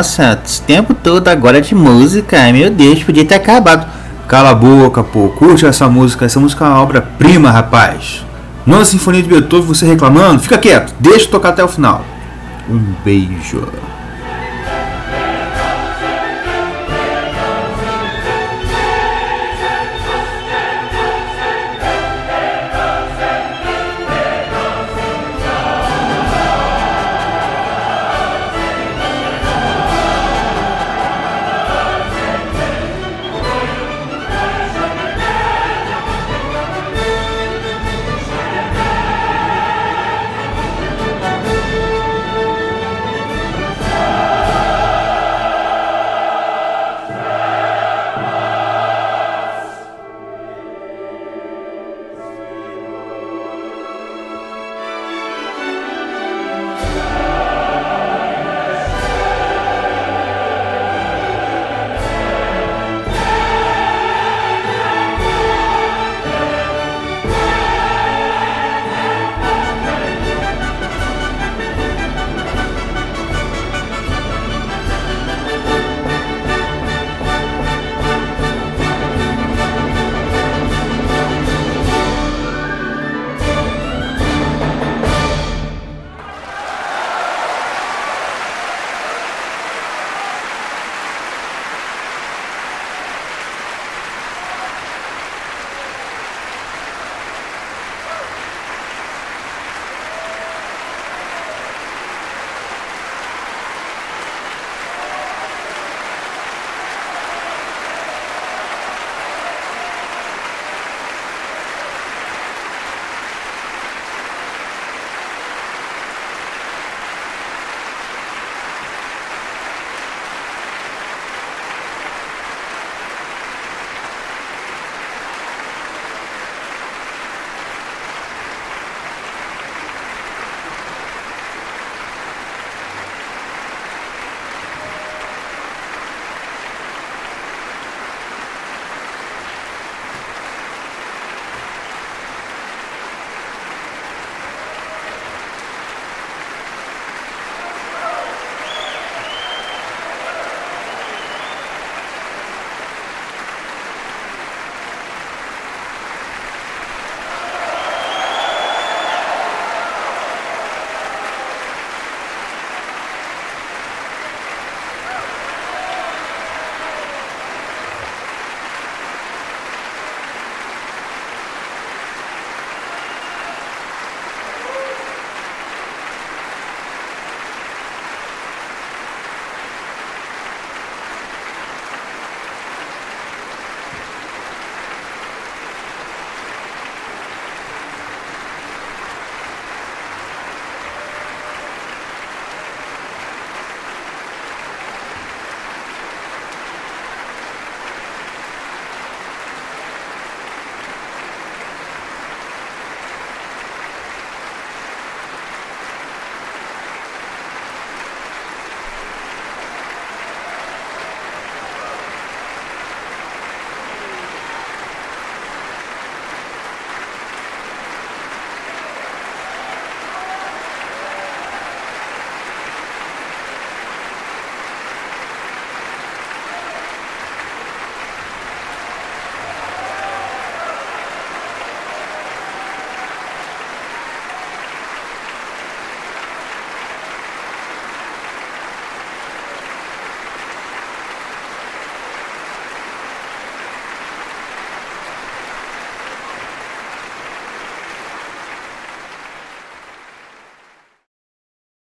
Nossa, esse tempo todo agora de música. Meu Deus, podia ter acabado. Cala a boca, pô. Curte essa música. Essa música é uma obra-prima, rapaz. Nona Sinfonia de Beethoven, você reclamando? Fica quieto, deixa tocar até o final. Um beijo.